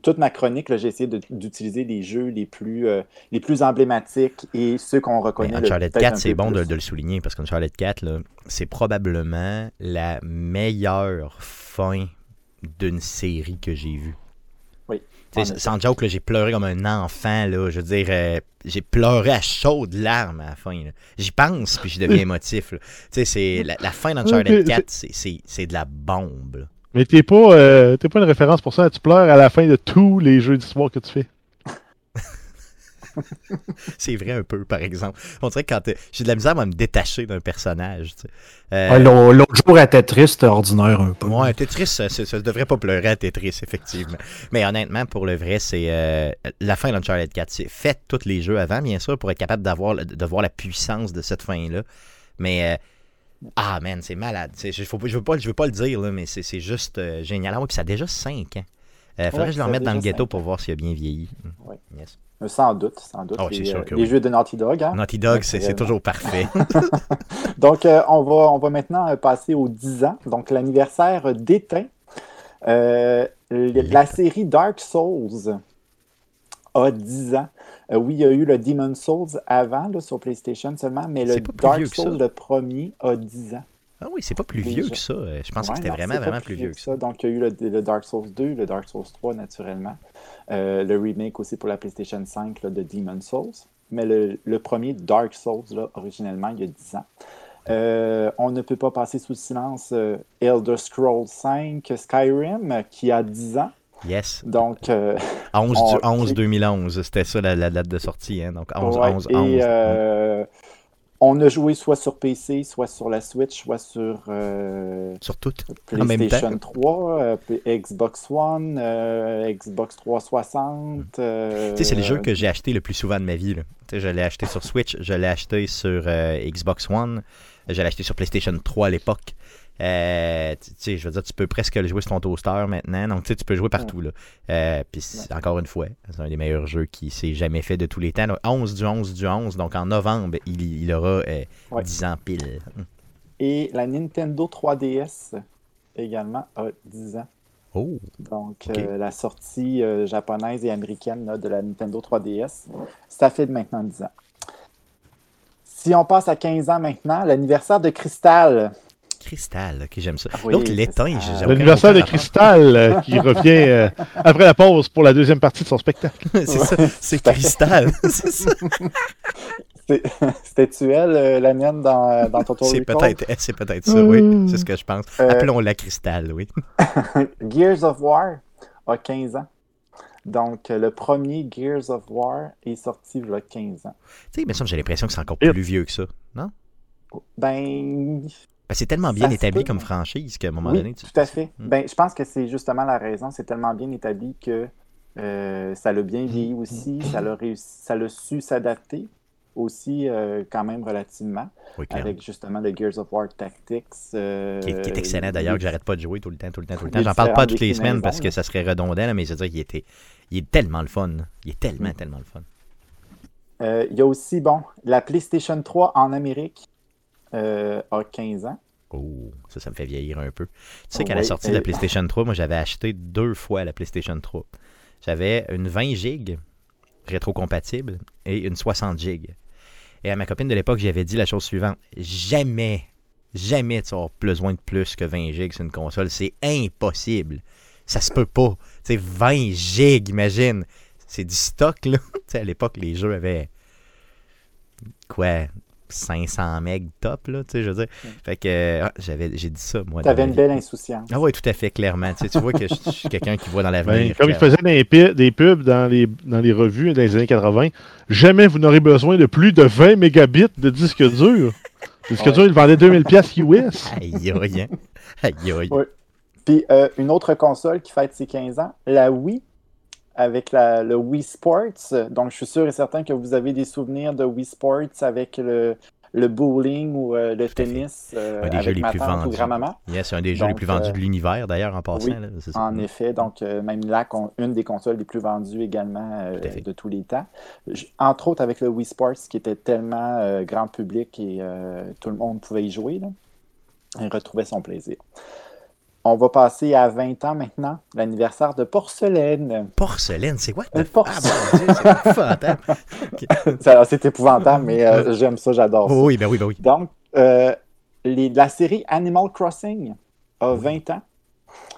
toute ma chronique, là, j'ai essayé de- d'utiliser les jeux les plus, euh, les plus emblématiques et ceux qu'on reconnaît. Mais le- Uncharted peut-être 4, un c'est bon de, le souligner parce qu'Uncharted 4, là, c'est probablement la meilleure fin d'une série que j'ai vue. Oui, sans joke, là, j'ai pleuré comme un enfant. Là, je veux dire, euh, j'ai pleuré à chaudes larmes à la fin. là. J'y pense, puis je deviens émotif. là. Tu sais, c'est la, la fin d'Uncharted mais 4, c'est- c'est c'est de la bombe. là. Mais t'es pas, euh, t'es pas une référence pour ça. Tu pleures à la fin de tous les jeux d'histoire que tu fais. C'est vrai un peu, par exemple. On dirait que quand t'es- j'ai de la misère à me détacher d'un personnage. tu sais. Euh, Ouais, l'au- L'autre jour, à Tetris, c'était ordinaire un peu. Ouais, Tetris, ça, ça, ça devrait pas pleurer à Tetris, effectivement. Mais honnêtement, pour le vrai, c'est euh, la fin d'Uncharted 4. C'est faites tous les jeux avant, bien sûr, pour être capable d'avoir de voir la puissance de cette fin-là. Mais euh, ah man, c'est malade. Je, faut je veux pas, je veux pas le dire, là, mais c'est juste euh, génial. Ah ouais, puis ça a déjà 5 ans. Euh, faudrait Ouais, que je le remette dans le ghetto pour voir s'il a bien vieilli. Ouais. Yes. Euh, Sans doute, sans doute. Ah les, sûr euh, que les oui. jeux de Naughty Dog. hein? Naughty Dog, c'est toujours parfait. Donc, euh, on, va, on va maintenant passer aux 10 ans. Donc, l'anniversaire d'éteint. Euh, la série Dark Souls a 10 ans. Euh, oui, il y a eu le Demon Souls avant là, sur PlayStation seulement, mais le Dark. Souls, le premier, a 10 ans. ah oui, c'est pas plus vieux que ça. Euh, Je pensais Ouais, que c'était vraiment, vraiment plus vieux que ça. Donc, il y a eu le, le Dark Souls 2, le Dark Souls 3, naturellement. Euh, le remake aussi pour la PlayStation 5 là, de Demon Souls. Mais le, le premier Dark Souls, là, originellement, il y a 10 ans. Euh, on ne peut pas passer sous silence Elder Scrolls 5 Skyrim, qui a 10 ans. Yes. Donc, euh, 11 on- du 11 2011, c'était ça la, la date de sortie. Hein? Donc 11 ouais, 11 et 11. euh, on a joué soit sur PC, soit sur la Switch, soit sur euh, Sur toutes. En même PlayStation 3, euh, P- Xbox One, euh, Xbox 360. euh, Tu sais, c'est le jeu que j'ai acheté le plus souvent de ma vie. là. Tu sais, je l'ai acheté sur Switch, je l'ai acheté sur euh, Xbox One, je l'ai acheté sur PlayStation 3 à l'époque. Euh, tu sais, je veux dire, tu peux presque le jouer sur ton toaster maintenant. Donc, tu sais, tu peux jouer partout. Là. Euh, Puis, encore une fois, c'est un des meilleurs jeux qui s'est jamais fait de tous les temps. Donc, 11 du 11 du 11. Donc, en novembre, il, il aura euh, Ouais. 10 ans pile. Et la Nintendo 3DS également a 10 ans. Oh! Donc, euh, la sortie euh, japonaise et américaine là, de la Nintendo 3DS, ça fait maintenant 10 ans. Si on passe à 15 ans maintenant, l'anniversaire de Crystal. Cristal, ok, j'aime ça. Oui, L'autre, l'étain, L'anniversaire de Cristal euh, qui revient euh, après la pause pour la deuxième partie de son spectacle. c'est ça, c'est Cristal. c'est ça. C'est- C'était-tu elle, euh, la mienne, dans, dans Total C'est peut-être c'est peut-être ça, oui. C'est ce que je pense. Euh, Appelons-la Cristal, oui. Gears of War a 15 ans. Donc, le premier Gears of War est sorti il y a 15 ans. Tu sais, semble que j'ai l'impression que c'est encore plus vieux que ça. Non? Ben, c'est tellement bien Ça établi comme mais- franchise qu'à un moment oui, donné, tu tout à fait. Hmm. Ben, je pense que c'est justement la raison. C'est tellement bien établi que euh, ça l'a bien vieilli Hmm. aussi. Ça l'a réussi, ça l'a su s'adapter aussi euh, quand même relativement Oui, avec justement le Gears of War Tactics. euh, Qui est, qui est excellent d'ailleurs, que j'arrête pas de jouer tout le temps, tout le temps, tout le temps. J'en parle pas toutes les semaines parce que ça serait redondant, là, mais je veux dire qu'il était, il est tellement le fun. Il est tellement, Mm. tellement le fun. Il y a aussi, bon, la PlayStation 3 en Amérique euh, a 15 ans. Oh, ça, ça me fait vieillir un peu. Tu sais qu'à Oui, la sortie de la PlayStation 3, moi, j'avais acheté deux fois la PlayStation 3. J'avais une 20 GB rétro-compatible et une 60 GB. Et à ma copine de l'époque, j'avais dit la chose suivante. Jamais, jamais tu auras besoin de plus que 20 GB sur une console. C'est impossible. Ça se peut pas. Tu sais, 20 GB, imagine. C'est du stock, là. Tu sais, à l'époque, les jeux avaient... Quoi 500 MB top, là, tu sais, je veux dire. Fait que euh, ah, j'avais, j'ai dit ça, moi. Tu avais dans une belle insouciance. Ah oui, tout à fait, clairement. Tu, sais, tu vois que je, je suis quelqu'un qui voit dans Ben, l'avenir. comme il faisait des, pubs dans les, dans les revues dans les années 80, jamais vous n'aurez besoin de plus de 20 mégabits de disque dur. Le disque Ouais. dur, il vendait 2000 pièces US. Aïe, aïe, hein. Aïe, aïe. Ouais. Puis euh, une autre console qui fête ses 15 ans, la Wii, avec la, le Wii Sports. Donc, je suis sûr et certain que vous avez des souvenirs de Wii Sports avec le, le bowling ou euh, le tennis euh, Un des jeux les plus tante ou vendus. grand-maman. Yes, c'est un des jeux les plus vendus de l'univers, d'ailleurs, en passant. oui, là, c'est ça. En effet, donc euh, même là, une des consoles les plus vendues également de tous les temps. Entre autres avec le Wii Sports qui était tellement grand public et tout le monde pouvait y jouer. Là. Il retrouvait son plaisir. On va passer à 20 ans maintenant, l'anniversaire de Porcelaine. Porcelaine, c'est quoi? Euh, Ah, porce- mon Dieu, c'est épouvantable. Ça, C'est épouvantable, mais euh, j'aime ça, j'adore ça. Oui, ben oui, ben oui. Donc, euh, les- la série Animal Crossing a 20 ans.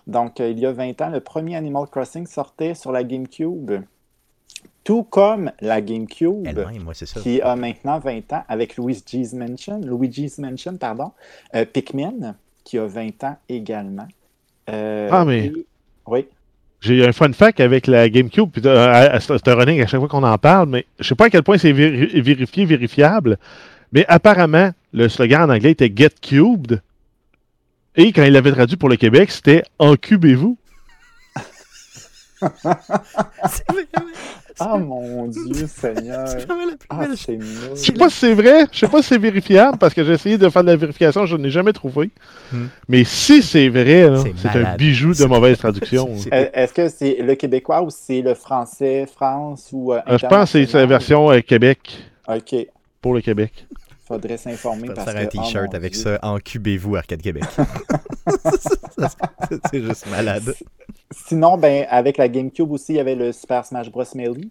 Donc, euh, il y a 20 ans, le premier Animal Crossing sortait sur la GameCube. Tout comme la GameCube, moi, ça. qui a maintenant 20 ans, avec Luigi's Mansion, Luigi's Mansion, pardon, euh, Pikmin, qui a 20 ans également. Euh, Ah, mais- et- Oui. J'ai un fun fact avec la GameCube, puis euh, c'est un running à chaque fois qu'on en parle, mais je sais pas à quel point c'est véri- vérifié, vérifiable, mais apparemment, le slogan en anglais était Get Cubed, et quand il l'avait traduit pour le Québec, c'était Encubez-vous. Ah, mon Dieu, Seigneur. c'est Ah, Je sais pas si c'est vrai, je sais pas si c'est vérifiable, parce que j'ai essayé de faire de la vérification, je n'ai jamais trouvé. Hmm. Mais si c'est vrai, C'est un bijou de mauvaise traduction. Euh, Est-ce que c'est le québécois ou c'est le français, France ou euh, Euh, je pense que c'est la version euh, Québec, OK. pour le Québec. Faudrait s'informer parce faire un oh t-shirt avec Dieu. ça, encubez-vous Arcade Québec. c'est juste malade. Sinon, ben, avec la GameCube aussi, il y avait le Super Smash Bros. Melee.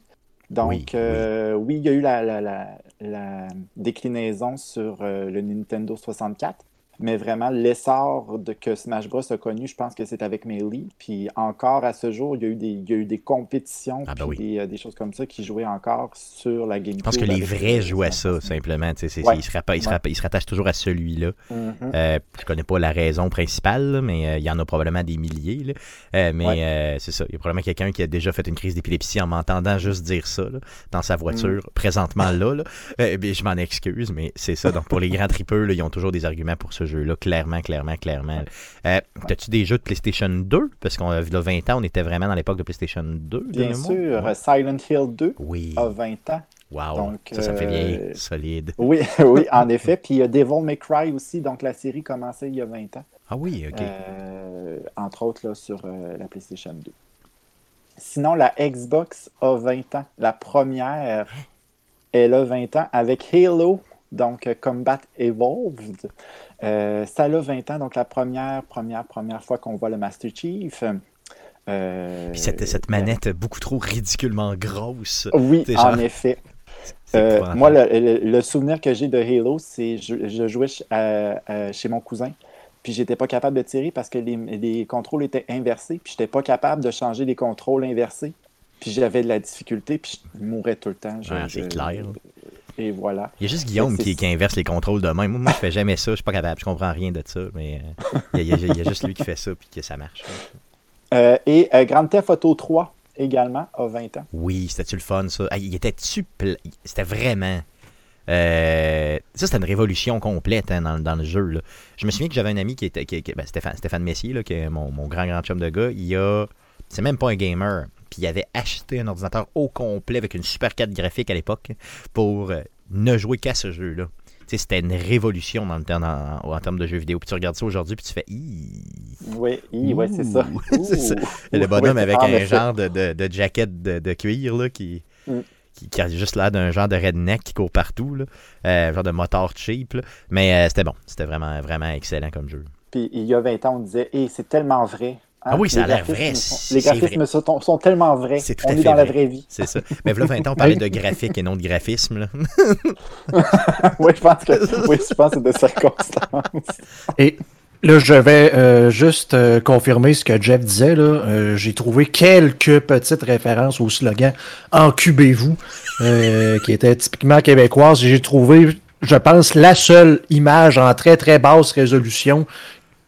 Donc, Oui, euh, oui, il y a eu la, la- la- la déclinaison sur euh, le Nintendo 64. Mais vraiment, l'essor de que Smash Bros. a connu, je pense que c'est avec Melee. Puis encore à ce jour, il y a eu des, il y a eu des compétitions, Ah, ben puis oui. des, euh, des choses comme ça qui jouaient encore sur la GameCube. Je pense que les vrais à Smash ça, simplement. Ouais. Ils, se ils se ils rattachent toujours à celui-là. Mhm. Euh, je connais pas la raison principale, là, mais euh, il y en a probablement des milliers. là. Euh, mais Ouais. c'est ça. Il y a probablement quelqu'un qui a déjà fait une crise d'épilepsie en m'entendant juste dire ça là, dans sa voiture, Mm. présentement là. là. Bien, je m'en excuse, mais c'est ça. Donc pour les grands tripeux, ils ont toujours des arguments pour ce jeu-là, clairement, clairement, clairement. Euh, T'as-tu des jeux de PlayStation 2 Parce qu'on a 20 ans, on était vraiment dans l'époque de PlayStation 2. de Bien sûr, Ouais. Silent Hill 2 Oui. a 20 ans. Wow. donc, ça, ça me fait euh, vieillir. Solide. Oui, oui, en effet. Puis il y a Devil May Cry aussi, donc la série commençait il y a 20 ans. Ah oui, ok. Euh, entre autres là, sur euh, la PlayStation 2. Sinon, la Xbox a 20 ans. La première, elle a 20 ans avec Halo, donc euh, Combat Evolved. Euh, ça a 20 ans, donc la première, première, première fois qu'on voit le Master Chief. Euh, Puis cette, cette manette beaucoup trop ridiculement grosse. Oui, en effet. Euh, moi, le, le- le souvenir que j'ai de Halo, c'est je, je jouais ch- à- à- chez mon cousin. puis j'étais pas capable de tirer parce que les, les contrôles étaient inversés, puis j'étais pas capable de changer les contrôles inversés. Puis j'avais de la difficulté, puis je mourais tout le temps. Je- Ah, c'est clair. Et voilà. Il y a juste Guillaume qui, qui inverse les contrôles de même. Moi, moi, je fais jamais ça. Je suis pas capable. Je comprends rien de ça. Mais euh, il y, a- il y juste lui qui fait ça puis que ça marche. Euh, et euh, Grand Theft Auto 3 également, a 20 ans. Oui, c'était-tu le fun, ça? Ah, il était-tu pla- C'était vraiment... euh, Ça, c'était une révolution complète hein, dans, dans le jeu. là. Je me souviens que j'avais un ami qui était... Qui, qui- ben, Stéphane, Stéphane Messier, là, qui est mon, mon grand, grand chum de gars. Il a... C'est même pas un gamer. Puis il avait acheté un ordinateur au complet avec une super carte graphique à l'époque pour euh, ne jouer qu'à ce jeu-là. Tu sais, C'était une révolution dans le terme- en, en termes de jeux vidéo. Puis tu regardes ça aujourd'hui, puis tu fais... Oui, oui, ouais, c'est ça. Le bonhomme avec un effet. genre de, de, de jacket de, de cuir là, qui, Mm. qui, qui a juste l'air d'un genre de redneck qui court partout. Là. Euh, genre de motard cheap. là. Mais euh, c'était bon. C'était vraiment, vraiment excellent comme jeu. Puis il y a 20 ans, on disait, hey, c'est tellement vrai. Ah oui, ça a l'air vrai, Les graphismes sont, sont tellement vrais. C'est tout on à est dans la vrai. vraie vie. C'est ça. Mais là, 20 ans, on parlait de graphique et non de graphisme. Là. oui, je pense que oui, je pense que c'est de circonstances. Et là, je vais euh, juste euh, confirmer ce que Jeff disait. là. Euh, J'ai trouvé quelques petites références au slogan Encubez-vous, euh, qui était typiquement québécoise. J'ai trouvé, je pense, la seule image en très très basse résolution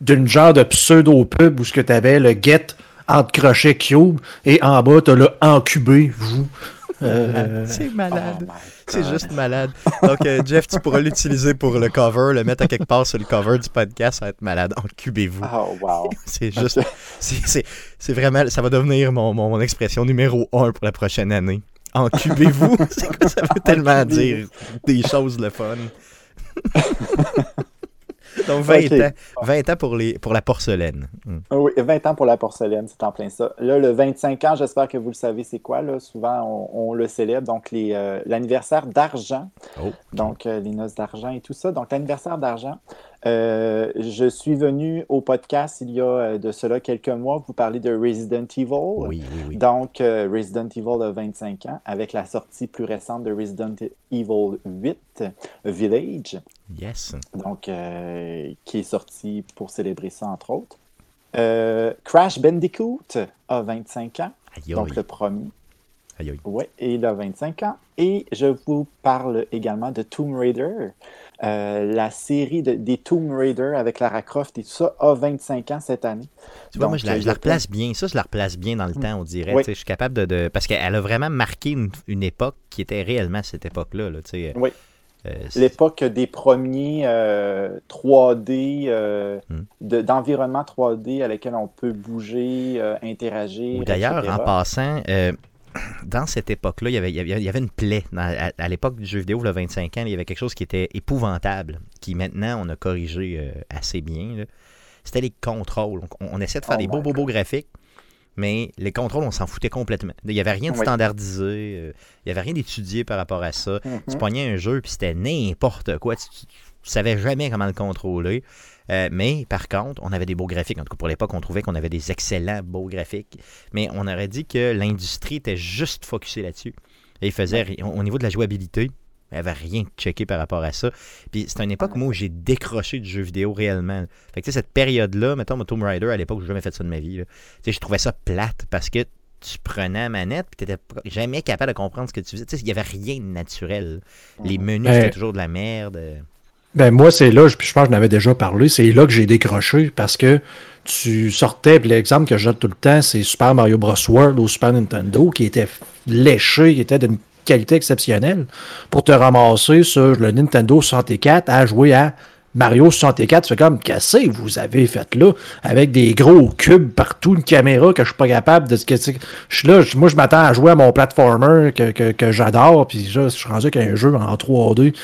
d'une genre de pseudo-pub où ce que tu avais le get entre crochet cube et en bas, tu as le Encubez-vous. Euh, C'est Oh malade. my C'est juste malade. Donc, euh, Jeff, tu pourras l'utiliser pour le cover, le mettre à quelque part sur le cover du podcast. Ça va être malade. Encubez-vous. Oh, wow. C'est juste. c'est- C'est c'est vraiment. Ça va devenir mon, mon, mon expression numéro un pour la prochaine année. Encubez-vous. C'est quoi ça veut tellement dire? Des choses le fun. Donc 20 Ok. ans. 20 ans pour, les, pour la porcelaine. Hmm. Oui, 20 ans pour la porcelaine, c'est en plein ça. Là, le 25 ans, j'espère que vous le savez, c'est quoi. Là? Souvent, on, on le célèbre. Donc, euh, l'anniversaire d'argent. Oh. Donc, euh, les noces d'argent et tout ça. Donc, l'anniversaire d'argent. Euh, je suis venu au podcast il y a euh, de cela quelques mois vous parler de Resident Evil. Oui, oui, oui. Donc, euh, Resident Evil a 25 ans, avec la sortie plus récente de Resident Evil 8, Village, Yes. donc, euh, qui est sorti pour célébrer ça, entre autres. Crash Bandicoot a 25 ans, Aïe, donc le premier. Oui, et il a 25 ans. Et je vous parle également de Tomb Raider. Euh, la série de- des Tomb Raider avec Lara Croft et tout ça a 25 ans cette année. Tu vois, moi, Donc, je la, euh, je la a replace bien. Ça, je la replace bien dans le temps, on dirait. Oui. Je suis capable de. de- Parce qu'elle a vraiment marqué une, une époque qui était réellement cette époque-là. Là. Oui. Euh, c'est- L'époque des premiers euh, 3D, euh, Hmm. de- d'environnement 3D à lesquels on peut bouger, euh, interagir. D'ailleurs, en passant, euh, dans cette époque-là, il y avait, il y une plaie. Dans- à à l'époque du jeu vidéo, le 25 ans, il y avait quelque chose qui était épouvantable, qui maintenant, on a corrigé euh, assez bien. C'était les contrôles. On, on essaie de faire Oh des beaux, beaux, beaux graphiques, mais les contrôles, on s'en foutait complètement. Il n'y avait rien de Oui. standardisé, euh, il n'y avait rien d'étudié par rapport à ça. Tu pognais un jeu, puis c'était n'importe quoi. Tu, tu savais jamais comment le contrôler. Euh, mais par contre, on avait des beaux graphiques. En tout cas, pour l'époque, on trouvait qu'on avait des excellents beaux graphiques. Mais on aurait dit que l'industrie était juste focusée là-dessus. Et il faisait, au au niveau de la jouabilité, il n'y avait rien de checké par rapport à ça. Puis c'est une époque moi, où j'ai décroché du jeu vidéo réellement. Fait que tu sais, cette période-là, mettons, mon Tomb Raider, à l'époque, j'ai jamais fait ça de ma vie. là. Tu sais, je trouvais ça plate parce que tu prenais la manette puis tu n'étais jamais capable de comprendre ce que tu faisais. Tu sais, il n'y avait rien de naturel. Les menus, Ben, c'était toujours de la merde. Ben moi, c'est là, je- je pense que j'en avais déjà parlé, c'est là que j'ai décroché parce que tu sortais, l'exemple que je donne tout le temps, c'est Super Mario Bros. World au Super Nintendo qui était léché, qui était d'une qualité exceptionnelle pour te ramasser sur le Nintendo 64 à jouer à Mario 64. Tu fais comme, que vous avez fait là avec des gros cubes partout, une caméra que je suis pas capable de. que- Je suis là, je- moi je m'attends à jouer à mon platformer que, que, que j'adore, puis là, je suis rendu avec un jeu en 3D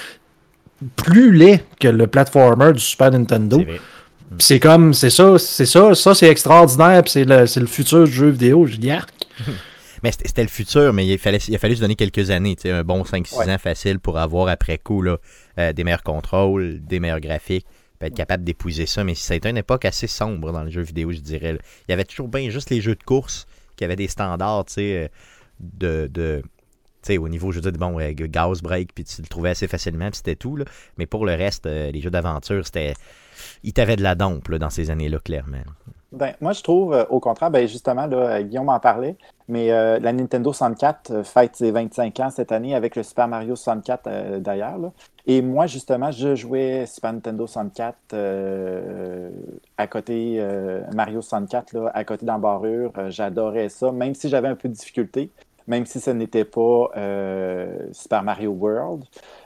plus laid que le platformer du Super Nintendo. C'est comme, c'est ça, c'est ça, ça c'est extraordinaire, c'est le, le futur du jeu vidéo. Je dis. Mais c'était c'était le futur, mais il fallait, il a fallu se donner quelques années, un bon 5-6 Ouais. ans facile pour avoir après coup là, euh, des meilleurs contrôles, des meilleurs graphiques, puis être capable d'épouser ça. Mais ça a été une époque assez sombre dans le jeu vidéo, je dirais. là. Il y avait toujours bien juste les jeux de course qui avaient des standards, tu sais, euh, de, de au niveau, je veux bon, euh, Break, puis tu le trouvais assez facilement, puis c'était tout. Là. Mais pour le reste, euh, les jeux d'aventure, c'était. Il t'avait de la dompe là, dans ces années-là, clairement. Ben, moi, je trouve, euh, au contraire, ben, justement, là, euh, Guillaume en parlait, mais la Nintendo 64 euh, fête ses 25 ans cette année avec le Super Mario 64 euh, d'ailleurs. Et moi, justement, je jouais Super Nintendo 64 euh, à côté Mario 64, là, à côté d'embarrure. J'adorais ça, même si j'avais un peu de difficulté, même si ce n'était pas euh, Super Mario World.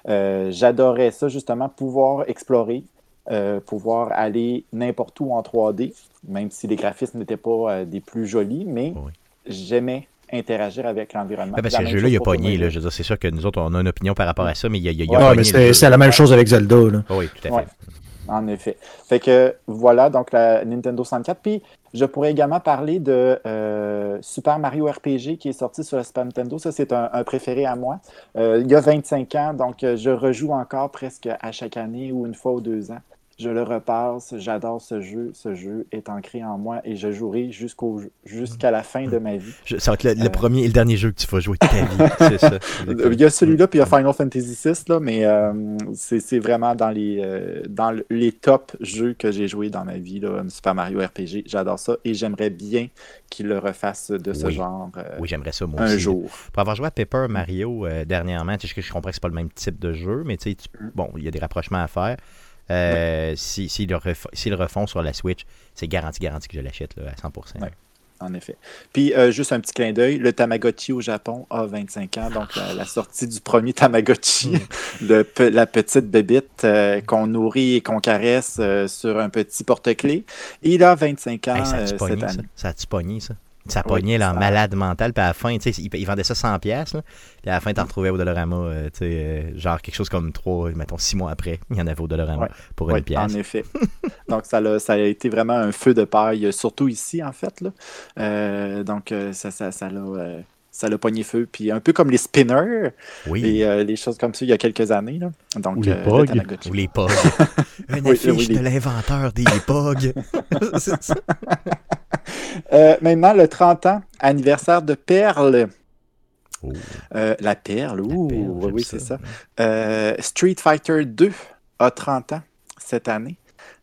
Euh, J'adorais ça, justement, pouvoir explorer, euh, pouvoir aller n'importe où en 3D, même si les graphismes n'étaient pas euh, des plus jolis, mais Oui. j'aimais interagir avec l'environnement. Ouais, parce que ce jeu-là, il a pogné. Là. Je c'est sûr que nous autres, on a une opinion par rapport à ça, mais il y a, il y a- Ouais, mais c'est la même chose avec Zelda. Là. Oh oui, tout à fait. Ouais. En effet. Fait que voilà, donc la Nintendo 64. Puis je pourrais également parler de euh, Super Mario RPG qui est sorti sur la Super Nintendo. Ça, c'est un, préféré à moi. Euh, il y a 25 ans, donc je rejoue encore presque à chaque année ou une fois ou deux ans. Je le repasse, j'adore ce jeu. Ce jeu est ancré en moi et je jouerai jusqu'au jusqu'à la fin de ma vie. Je- ça va être le, le Euh. premier et le dernier jeu que tu vas jouer de ta vie. c'est ça. exactement. Il y a celui-là, puis il y a Final Fantasy VI, là, mais euh, c'est vraiment dans les, euh, dans le- les top jeux que j'ai joués dans ma vie, là, Super Mario RPG. J'adore ça et j'aimerais bien qu'il le refasse de ce Oui. genre Oui, j'aimerais ça, moi un aussi. jour. Pour avoir joué à Paper Mario dernièrement, je, je comprends que c'est pas le même type de jeu, mais tu sais, tu- Mm. bon, il y a des rapprochements à faire. Euh, si- S'ils le, le refont sur la Switch, c'est garanti, garanti que je l'achète à 100%. Ouais. En effet. Puis, euh, juste un petit clin d'œil, le Tamagotchi au Japon a 25 ans, donc la, la sortie du premier Tamagotchi, le pe- la petite bébite euh, qu'on nourrit et qu'on caresse euh, sur un petit porte-clés. Il a 25 ans Hey, ça a-tu cette pogné, ça? année. Ça a-tu pogné, ça? Ça Oui, pognait là, en malade mental, puis à la fin, tu sais, ils, ils vendaient ça 100$, pièces puis à la fin, t'en retrouvais au Dollarama, euh, tu sais, euh, genre quelque chose comme 3, mettons 6 mois après, il y en avait au Dollarama pour une pièce. en effet. donc, ça, l'a- ça a été vraiment un feu de paille, surtout ici, en fait. Là. Euh, donc, ça, ça, ça l'a. Ça l'a pogné feu, puis un peu comme les spinners Oui, et euh, les choses comme ça il y a quelques années. Là. Donc, Ou les euh, le pogs. Ou les pogs. Une Oui, affiche oui, les- de l'inventeur des pogs. Ça. Euh, maintenant, le 30 ans, anniversaire de Perle. Oh, Euh, la Perle, ouh, Perle, oui, c'est ça. Euh, Street Fighter 2 a 30 ans cette année.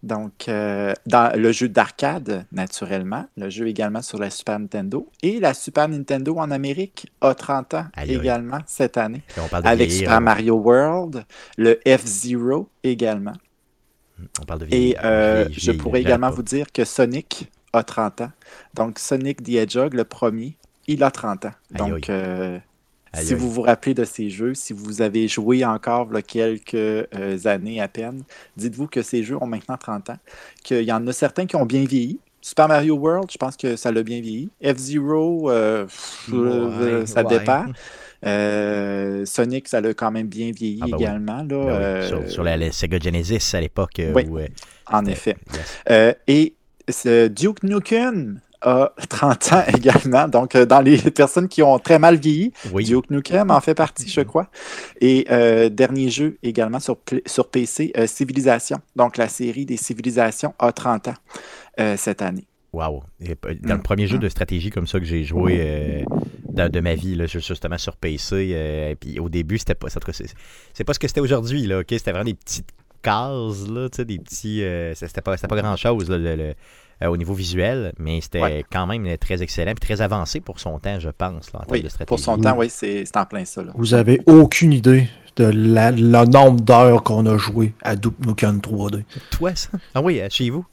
Donc, euh, dans le jeu d'arcade, naturellement, le jeu également sur la Super Nintendo. Et la Super Nintendo en Amérique a 30 ans également cette année. On parle de Avec vieillir, Super là. Mario World, le F-Zero également. On parle de Et vieillir. euh, vieillir, je pourrais également vous dire que Sonic a 30 ans. Donc, Sonic the Hedgehog, le premier, il a 30 ans. Donc, euh, Aïe, si aïe. vous vous rappelez de ces jeux, si vous avez joué encore là, quelques euh, années à peine, dites-vous que ces jeux ont maintenant 30 ans. Qu'il y en a certains qui ont bien vieilli. Super Mario World, je pense que ça l'a bien vieilli. F-Zero, euh, euh, Ouais, ça ouais. dépend. Euh, Sonic, ça l'a quand même bien vieilli Ah, bah oui. également. Là, oui, euh, sur, sur la, la Sega Genesis à l'époque. Oui, où, en effet. yes. Euh, et ce Duke Nukem a 30 ans également. Donc, euh, dans les personnes qui ont très mal vieilli, Oui, Duke Nukem en fait partie, je crois. Et euh, dernier jeu également sur, sur PC, euh, Civilisation. Donc, la série des Civilisations a 30 ans euh, cette année. wow. Et, Dans Mm. le premier jeu de stratégie comme ça que j'ai joué euh, dans- de ma vie, là, ju- justement sur PC, euh, et puis au début, c'était pas. C'est pas ce que c'était aujourd'hui, là, ok? C'était vraiment des petites cases, là, tu sais, des petits. euh, c'était pas, pas grand chose, là, le- le- euh, au niveau visuel, mais c'était Ouais. quand même euh, très excellent et très avancé pour son temps, je pense, là, en termes Oui, de stratégie. pour son temps, oui, c'est c'est en plein ça. là. Vous avez aucune idée de la- le nombre d'heures qu'on a joué à Duke Nukem 3D. Toi, ça? Ah oui, euh, chez vous?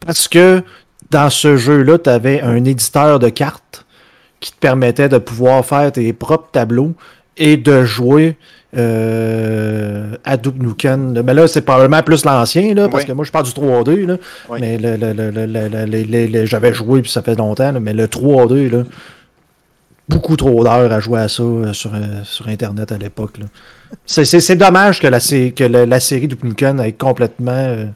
Parce que dans ce jeu-là, tu avais un éditeur de cartes qui te permettait de pouvoir faire tes propres tableaux et de jouer euh, à Duke Nukem. Mais là, c'est probablement plus l'ancien, là, parce Oui. que moi, je parle du 3D. Là, Oui. Mais le, le- le- j'avais joué, puis ça fait longtemps, là, mais le 3D, là, beaucoup trop d'heures à jouer à ça euh, sur, euh, sur Internet à l'époque. C'est, c'est- c'est dommage que la, que la série Duke Nukem ait complètement euh,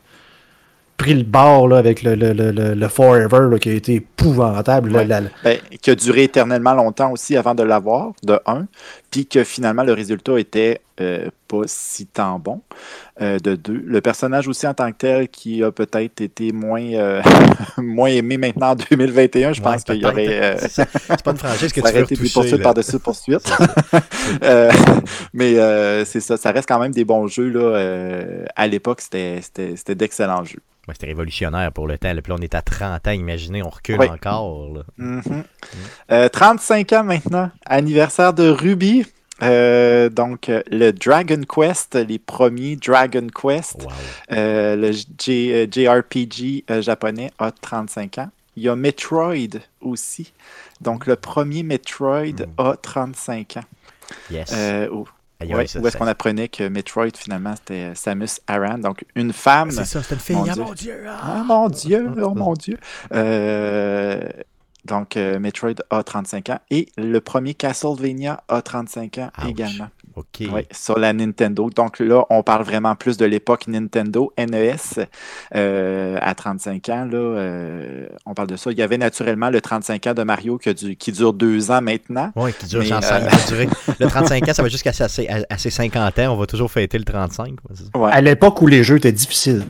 pris le bord là, avec le, le, le, le- le Forever là, qui a été épouvantable. là, Ouais. la- la- Ben, qui a duré éternellement longtemps aussi avant de l'avoir, de un, puis que finalement le résultat était euh, pas si tant bon, euh, de deux. Le personnage aussi en tant que tel qui a peut-être été moins, euh, moins aimé maintenant en 2021, je Ouais, pense qu'il y aurait... euh, C'est pas une franchise que tu veux poursuites là. par-dessus poursuites. Euh, mais euh, c'est ça, ça reste quand même des bons jeux. Là, euh, à l'époque, c'était c'était- c'était d'excellents jeux. C'était révolutionnaire pour le temps. là. Puis là, on est à 30 ans, imaginez, on recule encore. là. Mhm. Euh, 35 ans maintenant, anniversaire de Ruby. Euh, donc, euh, le Dragon Quest, les premiers Dragon Quest, Wow. euh, le J- JRPG japonais a 35 ans. Il y a Metroid aussi. Donc, le premier Metroid Mm. a 35 ans. Yes. Euh, où Aïe, ouais, aïe, ça, où est-ce qu'on apprenait que Metroid, finalement, c'était Samus Aran. Donc, une femme. C'est ça, c'était une fille. Mon Ah, Dieu. mon Dieu. ah. Ah mon Dieu, oh mon Dieu. Euh, donc, euh, Metroid a 35 ans et le premier Castlevania a 35 ans Ouch. également. OK. Oui, sur la Nintendo. Donc là, on parle vraiment plus de l'époque Nintendo, NES, euh, à 35 ans. Là, euh, on parle de ça. Il y avait naturellement le 35 ans de Mario qui, a du- qui dure deux ans maintenant. Oui, qui dure Mais, genre euh, cinq- va durer- Le 35 ans, ça va jusqu'à ses, à- à ses 50 ans. On va toujours fêter le 35. ouais, c'est ça. Ouais. À l'époque où les jeux étaient difficiles.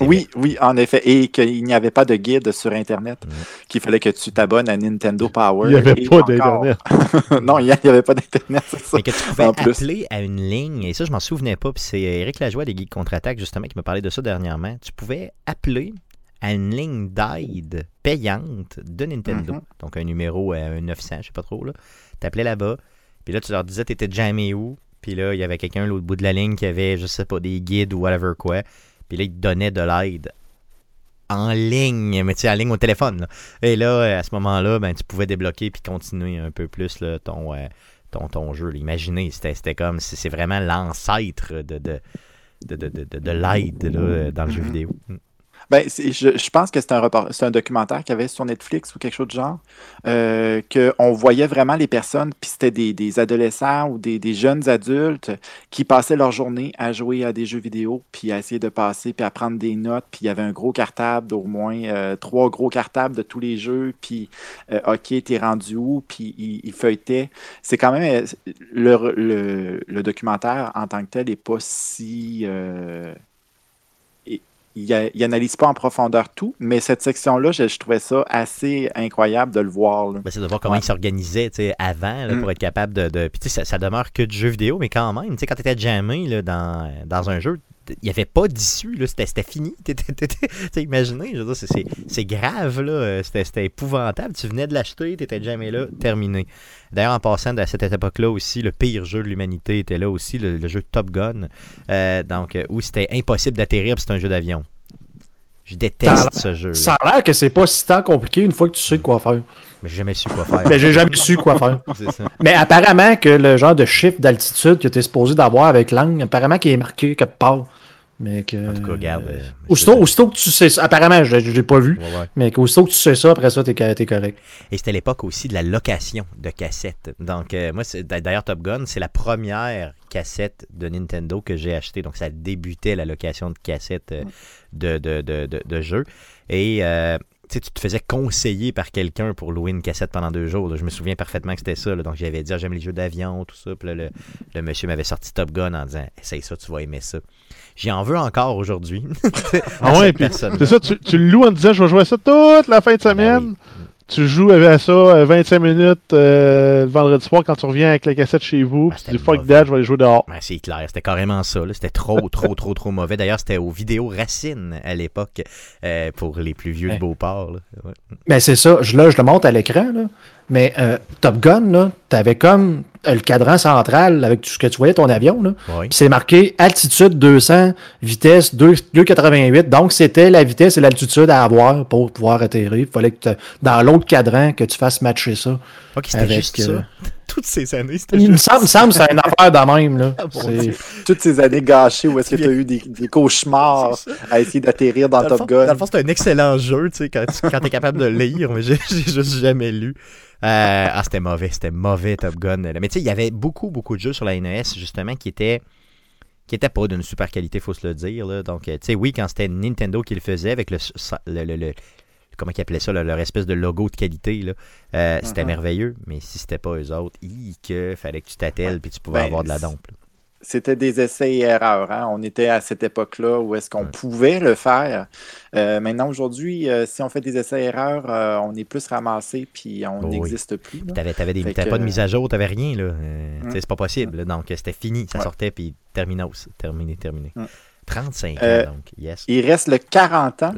Oui, oui, en effet. Et qu'il n'y avait pas de guide sur Internet, Mhm. qu'il fallait que tu t'abonnes à Nintendo Power. Il n'y avait Et pas d'Internet. non, il n'y avait pas d'Internet, c'est ça. Mais que tu pouvais En plus. appeler à une ligne, et ça, je m'en souvenais pas, puis c'est Eric Lajoie des Geeks Contre-Attaque, justement, qui me parlait de ça dernièrement. Tu pouvais appeler à une ligne d'aide payante de Nintendo. Mhm. Donc, un numéro à un 900, je sais pas trop, là. T'appelais là-bas, puis là, tu leur disais t'étais jamais où, puis là, il y avait quelqu'un à l'autre bout de la ligne qui avait, je sais pas, des guides ou whatever quoi, puis là, il te donnait de l'aide en ligne, mais tu sais, en ligne au téléphone. là. Et là, à ce moment-là, ben, tu pouvais débloquer puis continuer un peu plus là, ton, euh, ton, ton jeu. là. Imaginez, c'était comme, c'est vraiment l'ancêtre de, de, de, de, de, de- de l'aide dans le jeu Mhm. vidéo. Ben, je, je pense que c'est un, un documentaire qu'il y avait sur Netflix ou quelque chose de genre, euh, qu'on voyait vraiment les personnes, puis c'était des, des adolescents ou des, des jeunes adultes qui passaient leur journée à jouer à des jeux vidéo, puis à essayer de passer, puis à prendre des notes, puis il y avait un gros cartable d'au moins euh, trois gros cartables de tous les jeux, puis euh, OK, t'es rendu où, puis il, il feuilletait. C'est quand même, euh, le, le- le documentaire en tant que tel n'est pas si... il, a- il analyse pas en profondeur tout, mais cette section-là, je, je trouvais ça assez incroyable de le voir. Ben, c'est de voir comment Ouais. tu sais, avant là, Mm. pour être capable de. Puis ça, ça demeure que du jeu vidéo, mais quand même, quand tu étais jammé là, dans, dans un jeu, il n'y avait pas d'issue, là, c'était, c'était fini. T'étais- t'étais- sais, imaginez, je veux dire, c'est, c'est, c'est grave, là, euh, c'était, c'était épouvantable. Tu venais de l'acheter, tu étais jamais là, terminé. D'ailleurs, en passant à cette époque-là aussi, le pire jeu de l'humanité était là aussi, le, le jeu Top Gun, euh, donc, euh, où c'était impossible d'atterrir, c'est un jeu d'avion. Je déteste ce jeu. Ça a l'air que c'est pas si tant compliqué une fois que tu sais quoi faire. Mais j'ai jamais su quoi faire. Mais j'ai jamais su quoi faire. C'est ça. Mais apparemment que le genre de chiffre d'altitude que tu es supposé d'avoir avec l'angle, apparemment qu'il est marqué quelque part. Mais que. En tout cas, regarde. euh, Aussitôt, aussitôt que tu sais ça, apparemment, je l'ai pas vu, Ouais, ouais. mais qu'aussitôt que tu sais ça, après ça, t'es t'es correct. Et c'était l'époque aussi de la location de cassettes. Donc, euh, moi, d'ailleurs, Top Gun, c'est la première cassette de Nintendo que j'ai achetée. Donc, ça débutait la location de cassettes euh, de, de, de, de, de jeux. Et euh, tu sais, tu te faisais conseiller par quelqu'un pour louer une cassette pendant deux jours. là. Je me souviens parfaitement que c'était ça. là. Donc, j'avais dit, Ah, j'aime les jeux d'avion, tout ça. Puis là, le, le monsieur m'avait sorti Top Gun en disant, essaye ça, tu vas aimer ça. J'y en veux encore aujourd'hui. Ah ouais, c'est ça, tu, tu le loues en disant je vais jouer à ça toute la fin de Ah ben semaine. oui. Tu joues à ça euh, 25 minutes euh, le vendredi soir quand tu reviens avec la cassette chez vous. Puis tu dis fuck that, je vais aller jouer dehors. C'est clair, c'était carrément ça. là. C'était trop, trop, trop, trop mauvais. D'ailleurs, c'était aux vidéos Racine à l'époque euh, pour les plus vieux de. Beauport. Ouais. Mais c'est ça, je, là, je le monte à l'écran, là. Mais euh, Top Gun, là, t'avais comme euh, le cadran central avec tout ce que tu voyais ton avion, là. Puis c'est marqué altitude 200, vitesse 2 2,88. Donc, c'était la vitesse et l'altitude à avoir pour pouvoir atterrir. Il fallait que, dans l'autre cadran, que tu fasses matcher ça. Ok, c'était Avec, juste euh, ça. Toutes ces années, c'était Il me juste semble, me semble que c'est une affaire de même, là. Ah. Toutes ces années gâchées où est-ce que tu as eu des, des cauchemars à essayer d'atterrir dans, Dans le fond- Top Gun. Dans le fond, c'est un excellent jeu, tu sais, quand tu quand es capable de lire, mais j'ai juste jamais lu. Euh, ah, c'était mauvais, c'était mauvais Top Gun. là. Mais tu sais, il y avait beaucoup, beaucoup de jeux sur la NES, justement, qui étaient qui était pas d'une super qualité, faut se le dire. Là. Donc, euh, tu sais, oui, quand c'était Nintendo qui le faisait avec le, sa- le, le- le- comment ils appelaient ça, là, leur espèce de logo de qualité, là, euh, c'était Mhm. merveilleux. Mais si c'était pas eux autres, hi, que fallait que tu t'attelles puis tu pouvais Ben, avoir de la c'est- dompe. C'était des essais et erreurs. hein. On était à cette époque-là où est-ce qu'on pouvait le faire. Euh, maintenant, aujourd'hui, euh, si on fait des essais et erreurs, on est plus ramassé puis on Oh oui. n'existe plus. Fait t'avais pas de mise à jour, t'avais rien. Là. Mm. tu sais, C'est pas possible. là. Donc, c'était fini. Ça Ouais. sortait puis terminos. Terminé, terminé. Mm. 35 Euh, ans, donc. Yes. Il reste le 40 ans.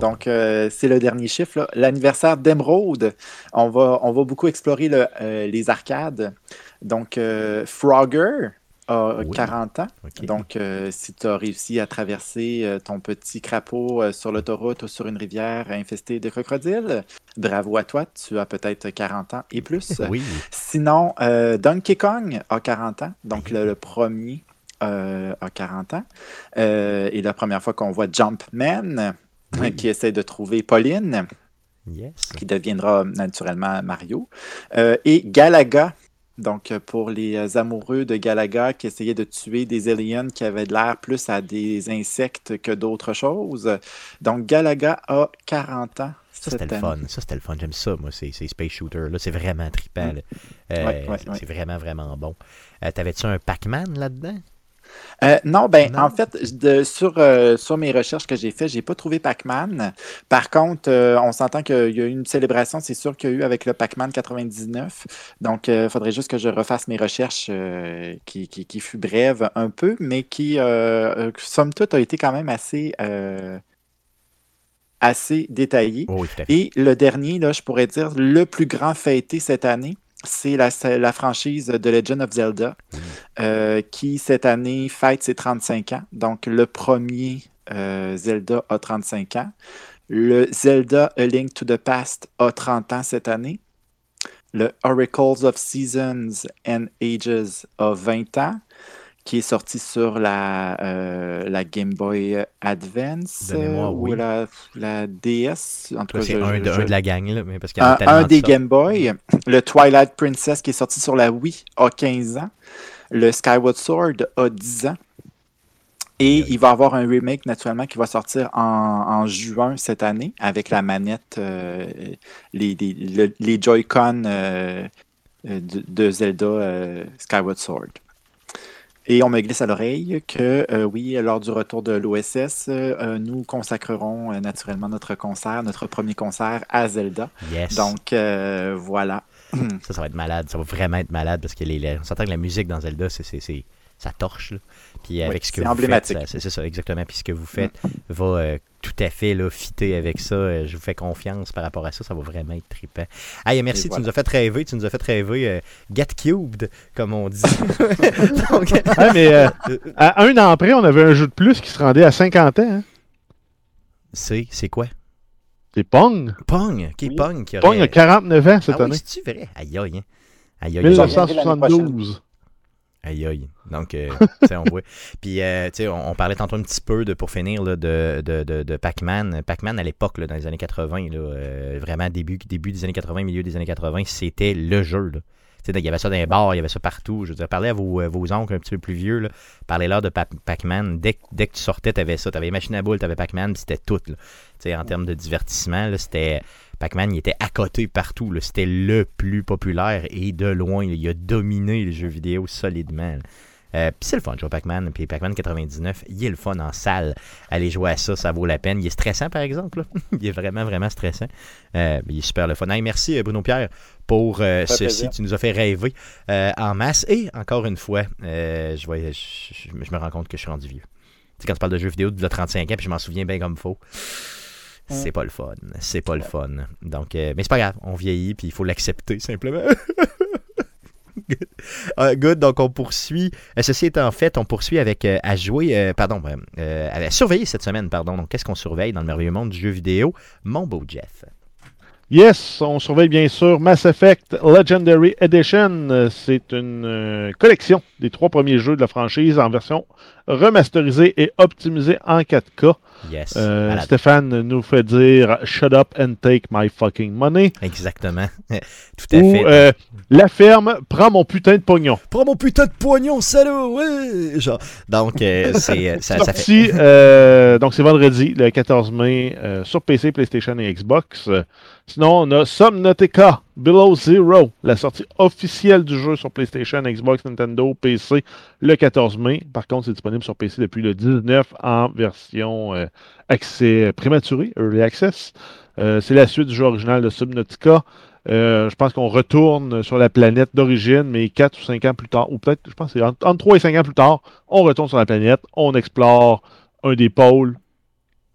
Donc, euh, c'est le dernier chiffre. L'anniversaire d'Emerald. On va, on va beaucoup explorer le- euh, les arcades. Donc, euh, Frogger a Oui. 40 ans. Donc, euh, si tu as réussi à traverser euh, ton petit crapaud euh, sur l'autoroute ou sur une rivière infestée de crocodiles, bravo à toi. Tu as peut-être 40 ans et plus. oui. Sinon, euh, Donkey Kong a 40 ans, donc le, le premier euh, a 40 ans. Euh, et la première fois qu'on voit Jumpman, Oui. qui essaie de trouver Pauline, Yes. qui deviendra naturellement Mario. Euh, et Galaga, donc pour les euh, amoureux de Galaga qui essayaient de tuer des aliens qui avaient de l'air plus à des insectes que d'autres choses. Donc Galaga a 40 ans. Ça, c'était le fun. Ça, c'était le fun. J'aime ça, moi, ces, ces Space Shooters. Là, c'est vraiment trippant. Euh, Ouais, ouais, c'est- ouais. vraiment, vraiment bon. Euh, T'avais-tu un Pac-Man là-dedans? Euh, non, ben Non? en fait, de- sur, euh, sur mes recherches que j'ai faites, j'ai pas trouvé Pac-Man. Par contre, euh, on s'entend qu'il y a eu une célébration, c'est sûr qu'il y a eu avec le Pac-Man 99. Donc, il faudrait juste que je refasse mes recherches qui, qui, qui fut brève un peu, mais qui, somme toute, a été quand même assez, assez oui, fait. Et le dernier, là, je pourrais dire, le plus grand fêté cette année, c'est la, franchise de Legend of Zelda, euh, qui cette année fête ses 35 ans. Donc, le premier euh, Zelda a 35 ans. Le Zelda A Link to the Past a 30 ans cette année. Le Oracles of Seasons and Ages a 20 ans, qui est sorti sur la, euh, la Game Boy Advance euh, ou la, la DS. En tout cas, c'est un, de, je- un de la gang, là, mais parce qu'il y en a un, un de des. Game Boy. Le Twilight Princess qui est sorti sur la Wii a 15 ans. Le Skyward Sword a 10 ans. Et il va y avoir un remake naturellement qui va sortir en, en juin cette année avec la manette, euh, les, les, le- les Joy-Con de, de Zelda Skyward Sword. Et on me glisse à l'oreille que euh, oui, lors du retour de l'OSS, euh, euh, nous consacrerons euh, naturellement notre concert, notre premier concert à Zelda. Yes. Donc voilà. Ça, ça va être malade. Ça va vraiment être malade parce que les, les- on s'entend que la musique dans Zelda, c'est, ça torche. là. Puis avec ce que c'est vous emblématique. faites, c'est, ça, exactement. Puis ce que vous faites va euh, tout à fait là, fitter avec ça. Euh, Je vous fais confiance par rapport à ça. Ça va vraiment être trippant. Hey, merci, Et tu voilà. nous as fait rêver. Tu nous as fait rêver euh, Get Cubed, comme on dit. Donc, Ouais, mais euh, à un an près, on avait un jeu de plus qui se rendait à 50 ans. hein. c'est, c'est quoi? C'est Pong. Pong. Qui Oui. Pong qui aurait... Pong a 49 ans cette ah oui, année. c'est-tu vrai? Aïe aïe. hein. Aïe aïe. Mille- 1972. Aïe aïe. Donc, euh, tu sais, on voit. Puis, euh, tu sais, on, on parlait tantôt un petit peu de, pour finir, là, de, de, de, de Pac-Man. Pac-Man, à l'époque, là, dans les années 80, là, euh, vraiment début, début des années 80, milieu des années 80, c'était le jeu. Là. Tu sais, Il y avait ça dans les bars, il y avait ça partout. Je veux dire, parlez à vos, euh, vos oncles un petit peu plus vieux. là. Parlez-leur de Pa- Pac-Man. Dès, que- dès que tu sortais, tu avais ça. Tu avais les machines à boules, tu avais Pac-Man, c'était tout. là. Tu sais, en termes de divertissement, là, c'était. Pac-Man, il était à côté partout. C'était le plus populaire et de loin. là, il a dominé les jeux vidéo solidement. Euh, puis c'est le fun de jouer à Pac-Man. Puis Pac-Man 99, il est le fun en salle. Aller jouer à ça, ça vaut la peine. Il est stressant, par exemple. là. il est vraiment, vraiment stressant. Euh, il est super le fun. Hey, merci, Bruno Pierre, pour euh, ceci. plaisir. Tu nous as fait rêver euh, en masse. Et encore une fois, euh, je, je, je- je me rends compte que je suis rendu vieux. Tu sais, quand tu parles de jeux vidéo de 35 ans, puis je m'en souviens bien comme faut. C'est pas le fun. C'est pas le fun. Donc, euh, mais c'est pas grave. On vieillit, puis il faut l'accepter simplement. Good. Euh, good, donc on poursuit. Euh, ceci étant fait, on poursuit avec euh, à jouer, euh, pardon, euh, euh, à surveiller cette semaine, pardon. Donc, qu'est-ce qu'on surveille dans le merveilleux monde du jeu vidéo? Mon beau Jeff. Yes, on surveille bien sûr Mass Effect Legendary Edition. C'est une euh, collection des trois premiers jeux de la franchise en version remasterisée et optimisée en 4K. Yes. Euh. Stéphane nous fait dire Shut up and take my fucking money. Exactement. Tout à Ou fait. euh, La ferme prend mon putain de pognon. Prends mon putain de pognon, salaud! Ouais! Genre, donc, euh, c'est, euh, ça, ça fait. Sorti, donc c'est vendredi, le 14 mai, sur PC, PlayStation et Xbox. Sinon, on a Subnautica Below Zero, la sortie officielle du jeu sur PlayStation, Xbox, Nintendo, PC, le 14 mai. Par contre, c'est disponible sur PC depuis le 19 en version euh, accès prématuré, Early Access. Euh, c'est la suite du jeu original de Subnautica. Euh, je pense qu'on retourne sur la planète d'origine, mais 4 ou 5 ans plus tard, ou peut-être, je pense c'est entre, entre 3 et 5 ans plus tard, on retourne sur la planète, on explore un des pôles,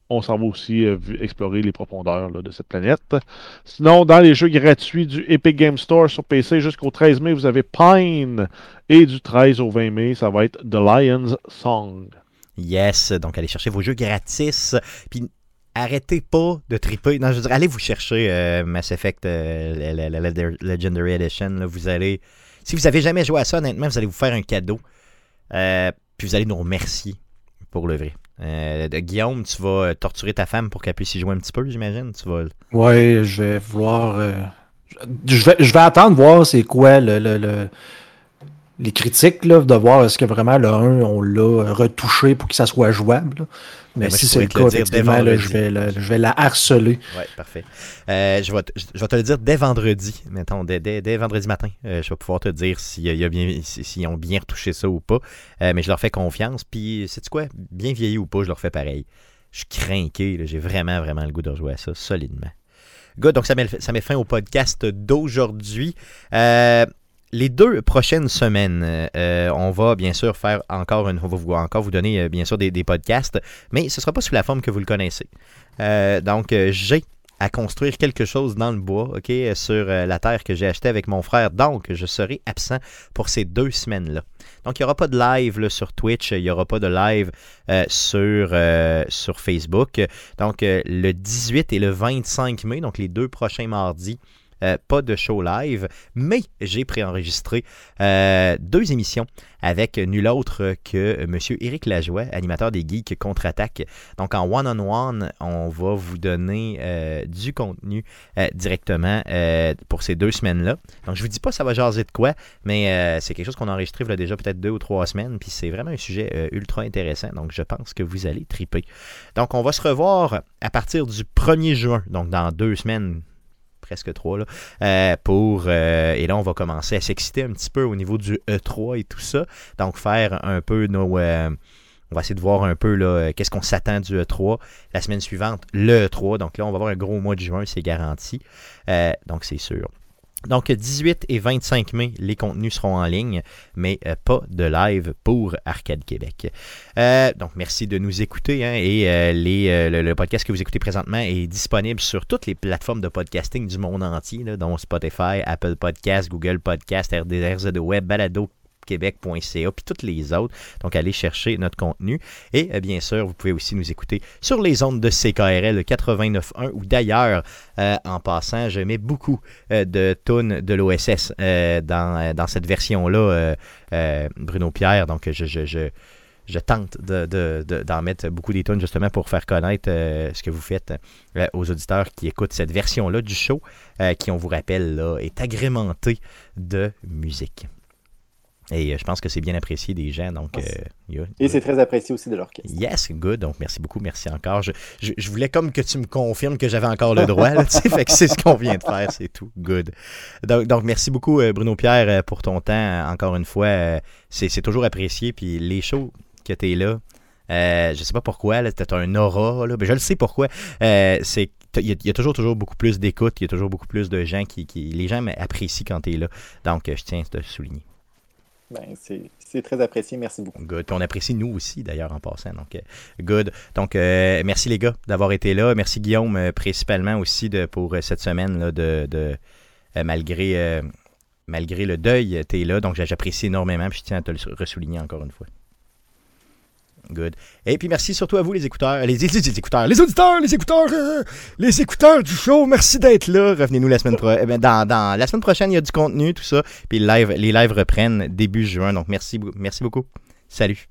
on s'en va aussi euh, explorer les profondeurs de cette planète. Sinon, dans les jeux gratuits du Epic Game Store sur PC jusqu'au 13 mai, vous avez Pine. Et du 13 au 20 mai, ça va être The Lion's Song. Yes, donc allez chercher vos jeux gratis. Puis arrêtez pas de triper. Non, je veux dire, allez vous chercher euh, Mass Effect euh, la- Legendary Edition. vous allez. Si vous avez jamais joué à ça, honnêtement, vous allez vous faire un cadeau. Puis vous allez nous remercier pour le vrai. Euh, Guillaume, tu vas euh, torturer ta femme pour qu'elle puisse y jouer un petit peu, j'imagine. Tu vas. Ouais, je vais vouloir. euh, je, vais, attendre voir c'est quoi le- le- les critiques, là, de voir est-ce que vraiment le 1, on l'a retouché pour que ça soit jouable. là. Mais si c'est le cas, le effectivement, là, je, vais, la- je vais la harceler. Ouais, parfait. Euh, je, vais te, je vais te le dire dès vendredi, mettons, dès, dès, dès vendredi matin. Euh, je vais pouvoir te dire s'il y a- il y a bien, si- s'ils ont bien retouché ça ou pas. Euh, mais je leur fais confiance. Puis, sais-tu quoi? Bien vieilli ou pas, je leur fais pareil. Je suis craqué. J'ai vraiment, vraiment le goût de rejouer à ça solidement. Good, donc ça met, ça met fin au podcast d'aujourd'hui. Euh, les deux prochaines semaines, euh, on va bien sûr faire encore une, on va encore vous donner euh, bien sûr des, podcasts, mais ce ne sera pas sous la forme que vous le connaissez. Euh, donc, j'ai à construire quelque chose dans le bois, ok, sur la terre que j'ai achetée avec mon frère. Donc, je serai absent pour ces deux semaines-là. Donc, il n'y aura pas de live sur Twitch, il n'y aura pas de live sur, Facebook. Donc, le 18 et le 25 mai, donc les deux prochains mardis, euh, pas de show live, mais j'ai préenregistré euh, deux émissions avec nul autre que M. Éric Lajoie, animateur des Geeks Contre-Attaque. Donc en one-on-one, on va vous donner euh, du contenu euh, directement euh, pour ces deux semaines-là. Donc je vous dis pas ça va jaser de quoi, mais euh, c'est quelque chose qu'on a enregistré déjà peut-être deux ou trois semaines, puis c'est vraiment un sujet euh, ultra intéressant. Donc je pense que vous allez triper. Donc on va se revoir à partir du 1er juin, donc dans deux semaines presque trois, là, euh, pour, euh, et là, on va commencer à s'exciter un petit peu au niveau du E3 et tout ça. Donc, faire un peu nos... euh, on va essayer de voir un peu là, qu'est-ce qu'on s'attend du E3. La semaine suivante, le E3. Donc là, on va avoir un gros mois de juin, c'est garanti. Donc, c'est sûr. Donc, 18 et 25 mai, les contenus seront en ligne, mais euh, pas de live pour Arcade Québec. Euh, donc, merci de nous écouter. hein, et euh, le, podcast que vous écoutez présentement est disponible sur toutes les plateformes de podcasting du monde entier, dont Spotify, Apple Podcasts, Google Podcasts, RDRZ Web, Balado québec.ca puis toutes les autres. Donc, allez chercher notre contenu. Et euh, bien sûr, vous pouvez aussi nous écouter sur les ondes de CKRL 89.1 ou d'ailleurs, euh, en passant, je mets beaucoup euh, de tunes de l'OSS dans, dans cette version-là, Bruno Pierre. Donc, je, je, je, je tente de, de- de- d'en mettre beaucoup des tunes justement pour faire connaître ce que vous faites aux auditeurs qui écoutent cette version-là du show, qui, on vous rappelle, là, est agrémentée de musique. Et euh, je pense que c'est bien apprécié des gens. Donc, euh, yeah. Et c'est très apprécié aussi de l'orchestre. Yes, good. Donc, merci beaucoup. Merci encore. Je, je- je voulais comme que tu me confirmes que j'avais encore le droit. Là, tu sais, fait que c'est ce qu'on vient de faire. C'est tout. Good. Donc, donc, merci beaucoup, euh, Bruno Pierre, pour ton temps. Encore une fois, c'est c'est toujours apprécié. Puis les shows que tu es là, euh, je sais pas pourquoi, là, t'as un aura, là, mais je le sais pourquoi. Euh, c'est il y, a- il y a toujours, toujours beaucoup plus d'écoute, il y a toujours beaucoup plus de gens qui, qui les gens apprécient quand tu es là. Donc, je tiens à te souligner. Ben, c'est très apprécié. Merci beaucoup. Good. On apprécie nous aussi, d'ailleurs, en passant. Donc, euh, good. Donc, euh, merci les gars d'avoir été là. Merci Guillaume, euh, principalement aussi pour euh, cette semaine, de, malgré, malgré le deuil, tu es là. Donc, j'apprécie énormément. Je tiens à te le ressouligner encore une fois. Good. Et puis merci surtout à vous les écouteurs, les, les- écouteurs, les auditeurs, les écouteurs, les écouteurs du show. Merci d'être là. Revenez-nous la semaine prochaine. dans, dans la semaine prochaine, il y a du contenu, tout ça. Puis live, les lives reprennent début juin. Donc merci, merci beaucoup. Salut.